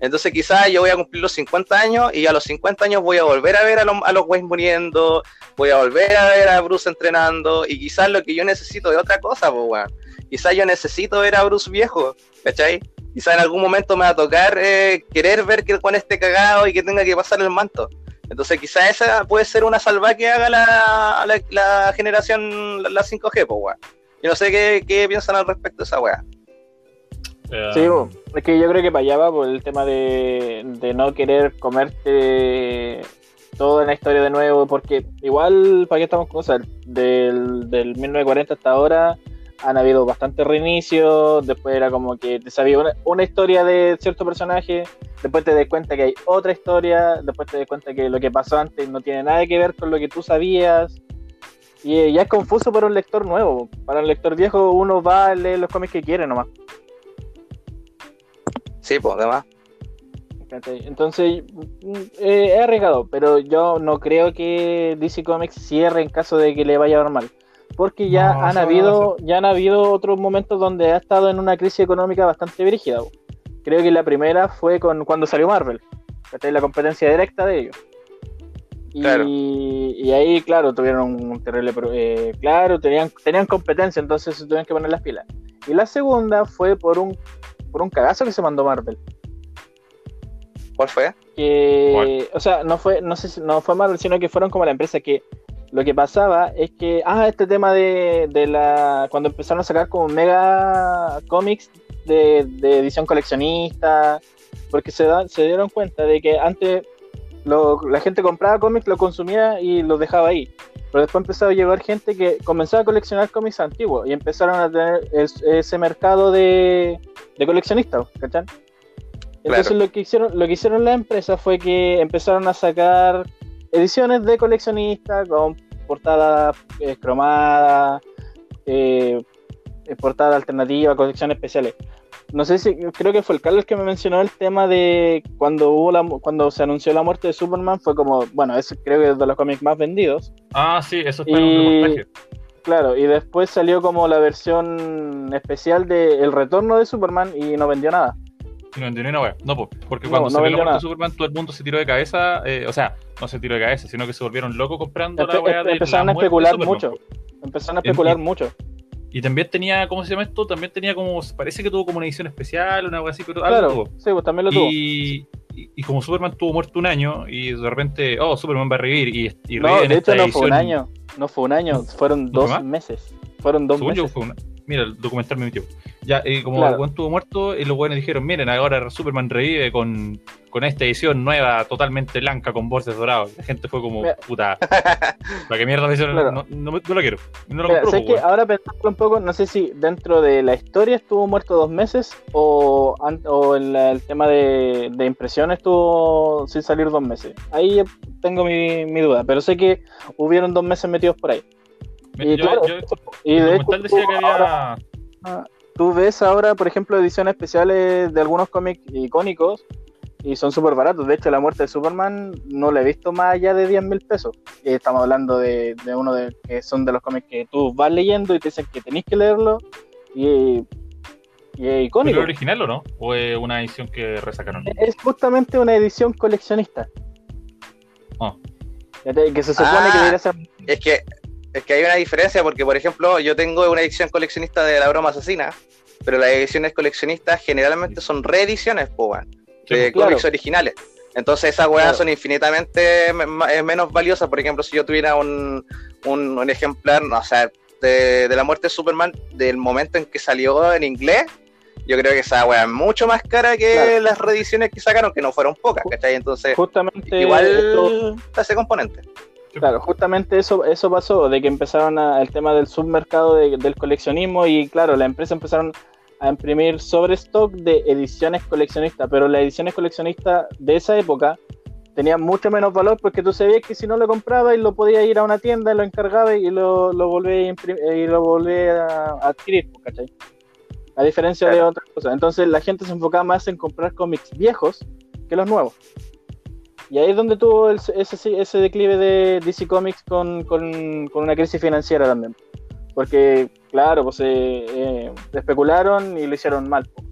Entonces quizás yo voy a cumplir los 50 años y a los 50 años voy a volver a ver a, a los Wayne muriendo, voy a volver a ver a Bruce entrenando y quizás lo que yo necesito es otra cosa, pues, weón. Quizás yo necesito ver a Bruce viejo, ¿cachai? Quizás en algún momento me va a tocar eh, querer ver que Juan esté cagado y que tenga que pasar el manto. Entonces quizás esa puede ser una salva que haga la, la, generación, la 5G, pues, weón. Yo no sé qué, qué piensan al respecto de esa weá. Sí, es que yo creo que para allá va por el tema de, no querer comerte toda la historia de nuevo, porque igual, ¿para qué estamos con cosas? Del, del 1940 hasta ahora han habido bastantes reinicios, después era como que te sabía una, historia de cierto personaje, después te das cuenta que hay otra historia, después te das cuenta que lo que pasó antes no tiene nada que ver con lo que tú sabías, y ya es confuso para un lector nuevo, para un lector viejo uno va a leer los cómics que quiere nomás. Sí, pues, además. Entonces, mm, eh, he arriesgado, pero yo no creo que DC Comics cierre en caso de que le vaya a dar mal. Porque ya han habido, ya han habido otros momentos donde ha estado en una crisis económica bastante brígida. Creo que la primera fue con cuando salió Marvel, la competencia directa de ellos. Y, ahí, claro, tuvieron un terrible. Eh, claro, tenían, tenían competencia, entonces se tuvieron que poner las pilas. Y la segunda fue por un por un cagazo que se mandó Marvel. ¿Cuál fue? Que, o sea, no fue, no sé si no fue Marvel, sino que fueron como la empresa que lo que pasaba es que, ah, este tema de, de la, cuando empezaron a sacar como mega cómics de, edición coleccionista, porque se, da, se dieron cuenta de que antes la gente compraba cómics, lo consumía y los dejaba ahí. Pero después empezó a llegar gente que comenzaba a coleccionar cómics antiguos y empezaron a tener ese mercado de, de coleccionistas. Entonces lo que hicieron, lo que hicieron las empresas fue que empezaron a sacar ediciones de coleccionistas con portadas eh, cromadas, eh, portada alternativa, colecciones especiales. No sé si, creo que fue el Carlos que me mencionó el tema de cuando hubo la, cuando se anunció la muerte de Superman, fue como, bueno, ese creo que es de los cómics más vendidos. Ah, sí, eso fue un reportaje. Claro, y después salió como la versión especial de El retorno de Superman y no vendió nada. No vendió ni una No, porque cuando salió la muerte de Superman, todo el mundo se tiró de cabeza. Eh, o sea, no se tiró de cabeza, sino que se volvieron locos comprando la weá de Empezaron a especular mucho. Empezaron a especular mucho. Y también tenía, ¿cómo se llama esto? También tenía como, parece que tuvo como una edición especial, una algo así, pero claro, algo Sí, pues también lo tuvo. Y, y, como Superman tuvo muerto un año y de repente, oh, Superman va a revivir y, y No, de hecho no fue un año, no fue un año, fueron dos meses. Fueron dos meses. fue una... Mira, el documental me metió. Ya, y como el buen estuvo muerto, y los buenos dijeron, miren, ahora Superman revive con, con esta edición nueva, totalmente blanca, con bordes dorados. La gente fue como, puta, ¿para qué mierda me hicieron? No, no, no, la quiero. No la sé que ahora pensando un poco, no sé si dentro de la historia estuvo muerto dos meses o, o el, el tema de, de impresión estuvo sin salir dos meses. Ahí tengo mi, mi duda, pero sé que hubieron dos meses metidos por ahí. Y, yo, yo, y de hecho, decía que había. Ah, tú ves ahora, por ejemplo, ediciones especiales de algunos cómics icónicos y son súper baratos. De hecho, la muerte de Superman no la he visto más allá de 10 mil pesos. Y estamos hablando de, de uno de que son de los cómics que tú vas leyendo y te dicen que tenéis que leerlo y, y es icónico. ¿Pero es original o no? ¿O es una edición que resacaron? Es justamente una edición coleccionista. Oh. Que se supone Ah. que debería ser. Es que, es que hay una diferencia porque, por ejemplo, yo tengo una edición coleccionista de La Broma Asesina, pero las ediciones coleccionistas generalmente son reediciones, weón, de claro. cómics originales. Entonces esas weas Claro. son infinitamente eh, menos valiosas. Por ejemplo, si yo tuviera un, un, un ejemplar, no, o sea, de, de la muerte de Superman del momento en que salió en inglés, yo creo que esa wea es mucho más cara que Claro. las reediciones que sacaron, que no fueron pocas, ¿cachai? Entonces, Justamente. igual esto- está ese componente. Claro, justamente eso, eso pasó, de que empezaron a- el tema del submercado de- del coleccionismo y claro, las empresas empezaron a imprimir sobre stock de ediciones coleccionistas, pero las ediciones coleccionistas de esa época tenían mucho menos valor porque tú sabías que si no lo comprabas y lo podías ir a una tienda, lo encargabas y lo, lo volvías a, imprim- y lo volvías a adquirir, pues, ¿cachai? A diferencia de otras cosas. Entonces la gente se enfocaba más en comprar cómics viejos que los nuevos. Y ahí es donde tuvo el- ese, ese declive de DC Comics con, con- con una crisis financiera también. Porque, claro, pues eh, eh, especularon y lo hicieron mal. po.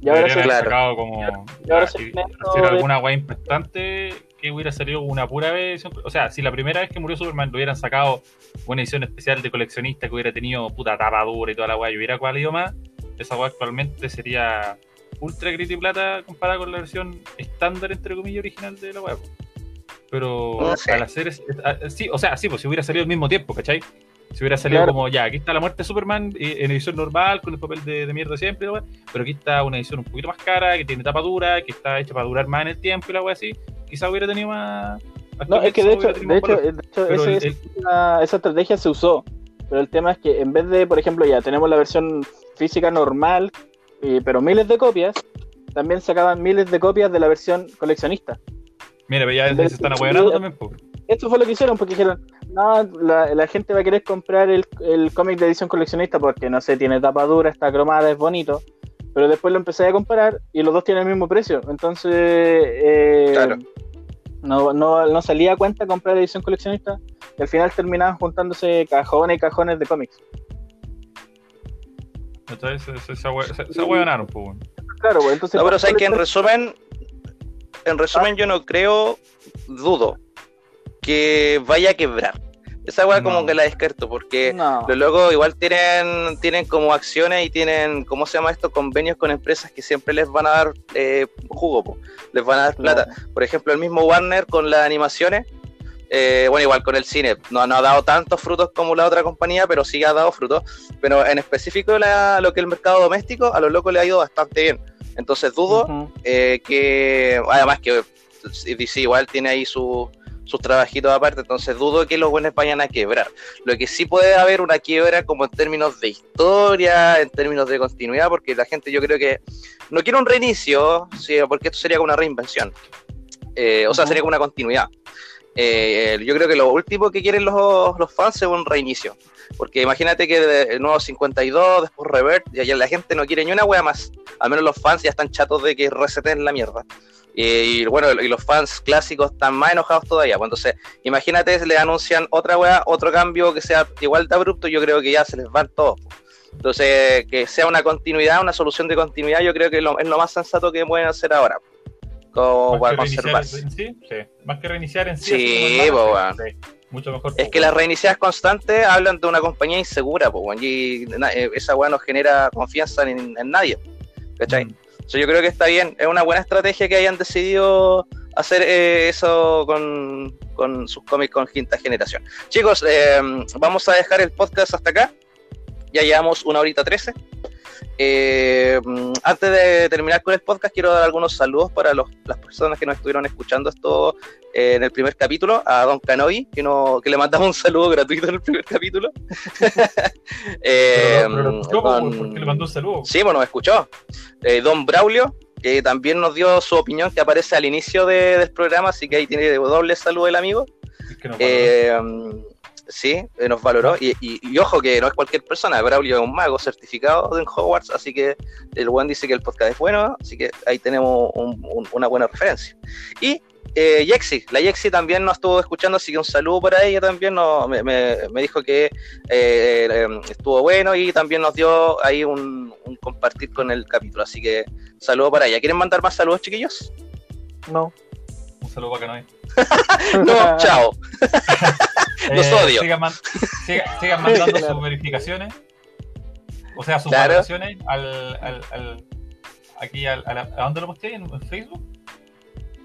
Y ahora se- claro. sacado como Y ahora ah, viene esto hacer de- alguna weá impactante que hubiera salido una pura vez. O sea, si la primera vez que murió Superman lo hubieran sacado una edición especial de coleccionista que hubiera tenido puta tapa dura y toda la weá y hubiera valido más, esa weá actualmente sería ultra grit y plata comparada con la versión estándar, entre comillas, original de la po. Pero No sé. al hacer. es- ah, sí, o sea, sí, pues si hubiera salido al mismo tiempo, ¿cachai? Si hubiera salido Claro. como, ya, aquí está la muerte de Superman eh, en edición normal, con el papel de, de mierda siempre, la pero aquí está una edición un poquito más cara, que tiene tapa dura, que está hecha para durar más en el tiempo y la weá así. Quizá hubiera tenido más. No, es que de hecho, de hecho, de hecho ese- el- esa estrategia se usó. Pero el tema es que en vez de, por ejemplo, ya tenemos la versión física normal, eh, pero miles de copias, también sacaban miles de copias de la versión coleccionista. Mira, pero ya se están ahueonando también, po. Esto fue lo que hicieron, porque dijeron, no, la, la gente va a querer comprar el, el cómic de edición coleccionista porque, no sé, tiene tapa dura, está cromada, es bonito. Pero después lo empecé a comparar y los dos tienen el mismo precio. Entonces, eh, Claro. no, no, no salía a cuenta comprar edición coleccionista y al final terminaban juntándose cajones y cajones de cómics. Entonces se, se, se, se- po. weón. Claro, pues entonces... No, pero sabes que en resumen, en Ah. resumen yo no creo, dudo, que vaya a quebrar. Esa weá como que la descarto, porque No. los locos igual tienen, tienen como acciones y tienen, ¿cómo se llama esto? Convenios con empresas que siempre les van a dar eh, jugo, po. les van a dar plata. Por ejemplo, el mismo Warner con las animaciones, eh, bueno, igual con el cine, no, no ha dado tantos frutos como la otra compañía, pero sí ha dado frutos. Pero en específico la- lo que el mercado doméstico, a los locos le ha ido bastante bien. Entonces dudo eh, que además que DC igual tiene ahí su- sus trabajitos aparte, entonces dudo que los buenos vayan a quebrar. Lo que sí puede haber una quiebra como en términos de historia, en términos de continuidad, porque la gente yo creo que no quiere un reinicio, sí, porque esto sería como una reinvención. Eh, o sea, sería como una continuidad. Eh, yo creo que lo último que quieren los, los fans es un reinicio. Porque imagínate que el nuevo 52, después Revert, y ya la gente no quiere ni una wea más. Al menos los fans ya están chatos de que reseten la mierda. Y, bueno, y los fans clásicos están más enojados todavía. Pues entonces, imagínate si le anuncian otra wea, otro cambio que sea igual de abrupto, yo creo que ya se les van todos. Entonces, que sea una continuidad, una solución de continuidad, yo creo que es lo más sensato que pueden hacer ahora. Como para conservarse. en sí, sí. Más que reiniciar en sí. Sí, así como po, hermano, sí. Mucho mejor. Es po, que las reiniciadas constantes hablan de una compañía insegura, po, y eh, esa weá no genera confianza en, en nadie. ¿Cachai? Mm. So, yo creo que está bien, es una buena estrategia que hayan decidido hacer eh, eso con, con sus cómics con quinta generación. Chicos, eh, vamos a dejar el podcast hasta acá. Ya llevamos una horita trece. Eh, mm, antes de terminar con el podcast, quiero dar algunos saludos para los- las personas que nos estuvieron escuchando esto eh, en el primer capítulo. A Don Canovi, que, no, que le mandamos un saludo gratuito en el primer capítulo. Eh, Pero, pero don- porque le mandó un saludo. Sí, bueno, me escuchó. Eh, Don Braulio, que también nos dio su opinión que aparece al inicio de- del programa, así que ahí tiene doble saludo el amigo. Es que no, Sí, eh, nos valoró. Y, y- y ojo que no es cualquier persona, Braulio es un mago certificado en Hogwarts, así que el buen dice que el podcast es bueno, así que ahí tenemos un- un- una buena referencia. Y eh, Yexi, la Yexi también nos estuvo escuchando, así que un saludo para ella también, no, me, me- me dijo que eh, eh, estuvo bueno y también nos dio ahí un, un compartir con el capítulo, así que saludo para ella. ¿Quieren mandar más saludos, chiquillos? No. Saludo para que no hay. No, chao. Los odio. Sigan, man- siga- sigan mandando Claro. sus verificaciones. O sea, sus Claro. valoraciones al, al, al- aquí al, a, la- ¿a dónde lo posté? ¿En, en Facebook?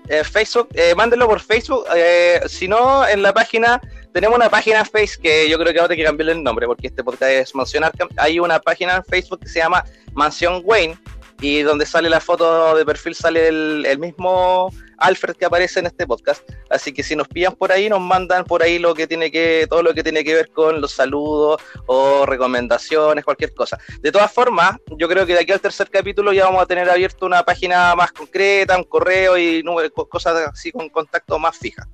Eh, Facebook, eh, mándenlo por Facebook. eh, si no, en la página, tenemos una página en Facebook que yo creo que ahora hay que cambiarle el nombre porque este podcast es Mansión Arkham. Hay una página en Facebook que se llama Mansión Wayne y donde sale la foto de perfil sale el, el mismo Alfred que aparece en este podcast. Así que si nos pillan por ahí, nos mandan por ahí lo que tiene que, todo lo que tiene que ver con los saludos o recomendaciones, cualquier cosa. De todas formas, yo creo que de aquí al tercer capítulo ya vamos a tener abierto una página más concreta, un correo y cosas así con contacto más fija.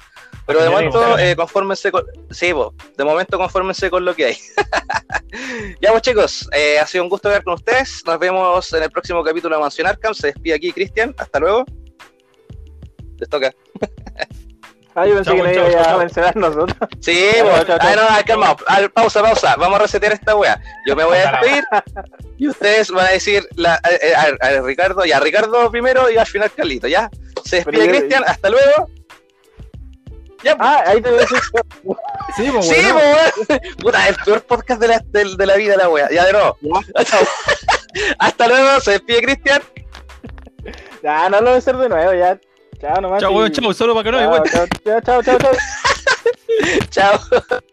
Pero de momento, eh, confórmense con. Sí, po, de momento, confórmense con lo que hay. ya, pues, chicos, eh, ha sido un gusto ver con ustedes. Nos vemos en el próximo capítulo de Mansión Arkham. Se despide aquí, Cristian. Hasta luego. Les toca. Ah, yo pensé Chau, que no chau, iba a mencionar nosotros. Sí, pues, chao, ah, no, calma. A ver, pausa, pausa. Vamos a resetear esta wea. Yo me voy a despedir y ustedes van a decir la, a, a- a Ricardo, ya, Ricardo primero y al final Carlito, ¿ya? Se despide Cristian, hasta luego. Ya, pues. Ah, ahí te voy a decir. Sí, pues, Sí, bueno. pues. Puta, el peor podcast de la, de, de la vida, la wea. Ya de nuevo. Hasta luego, se despide Cristian. Ya, no lo voy a hacer de nuevo, ya. Chao, nomás. Chao, y- weón, chao, solo para que no hay, Chao, chao, chao, chao, chao. Chao.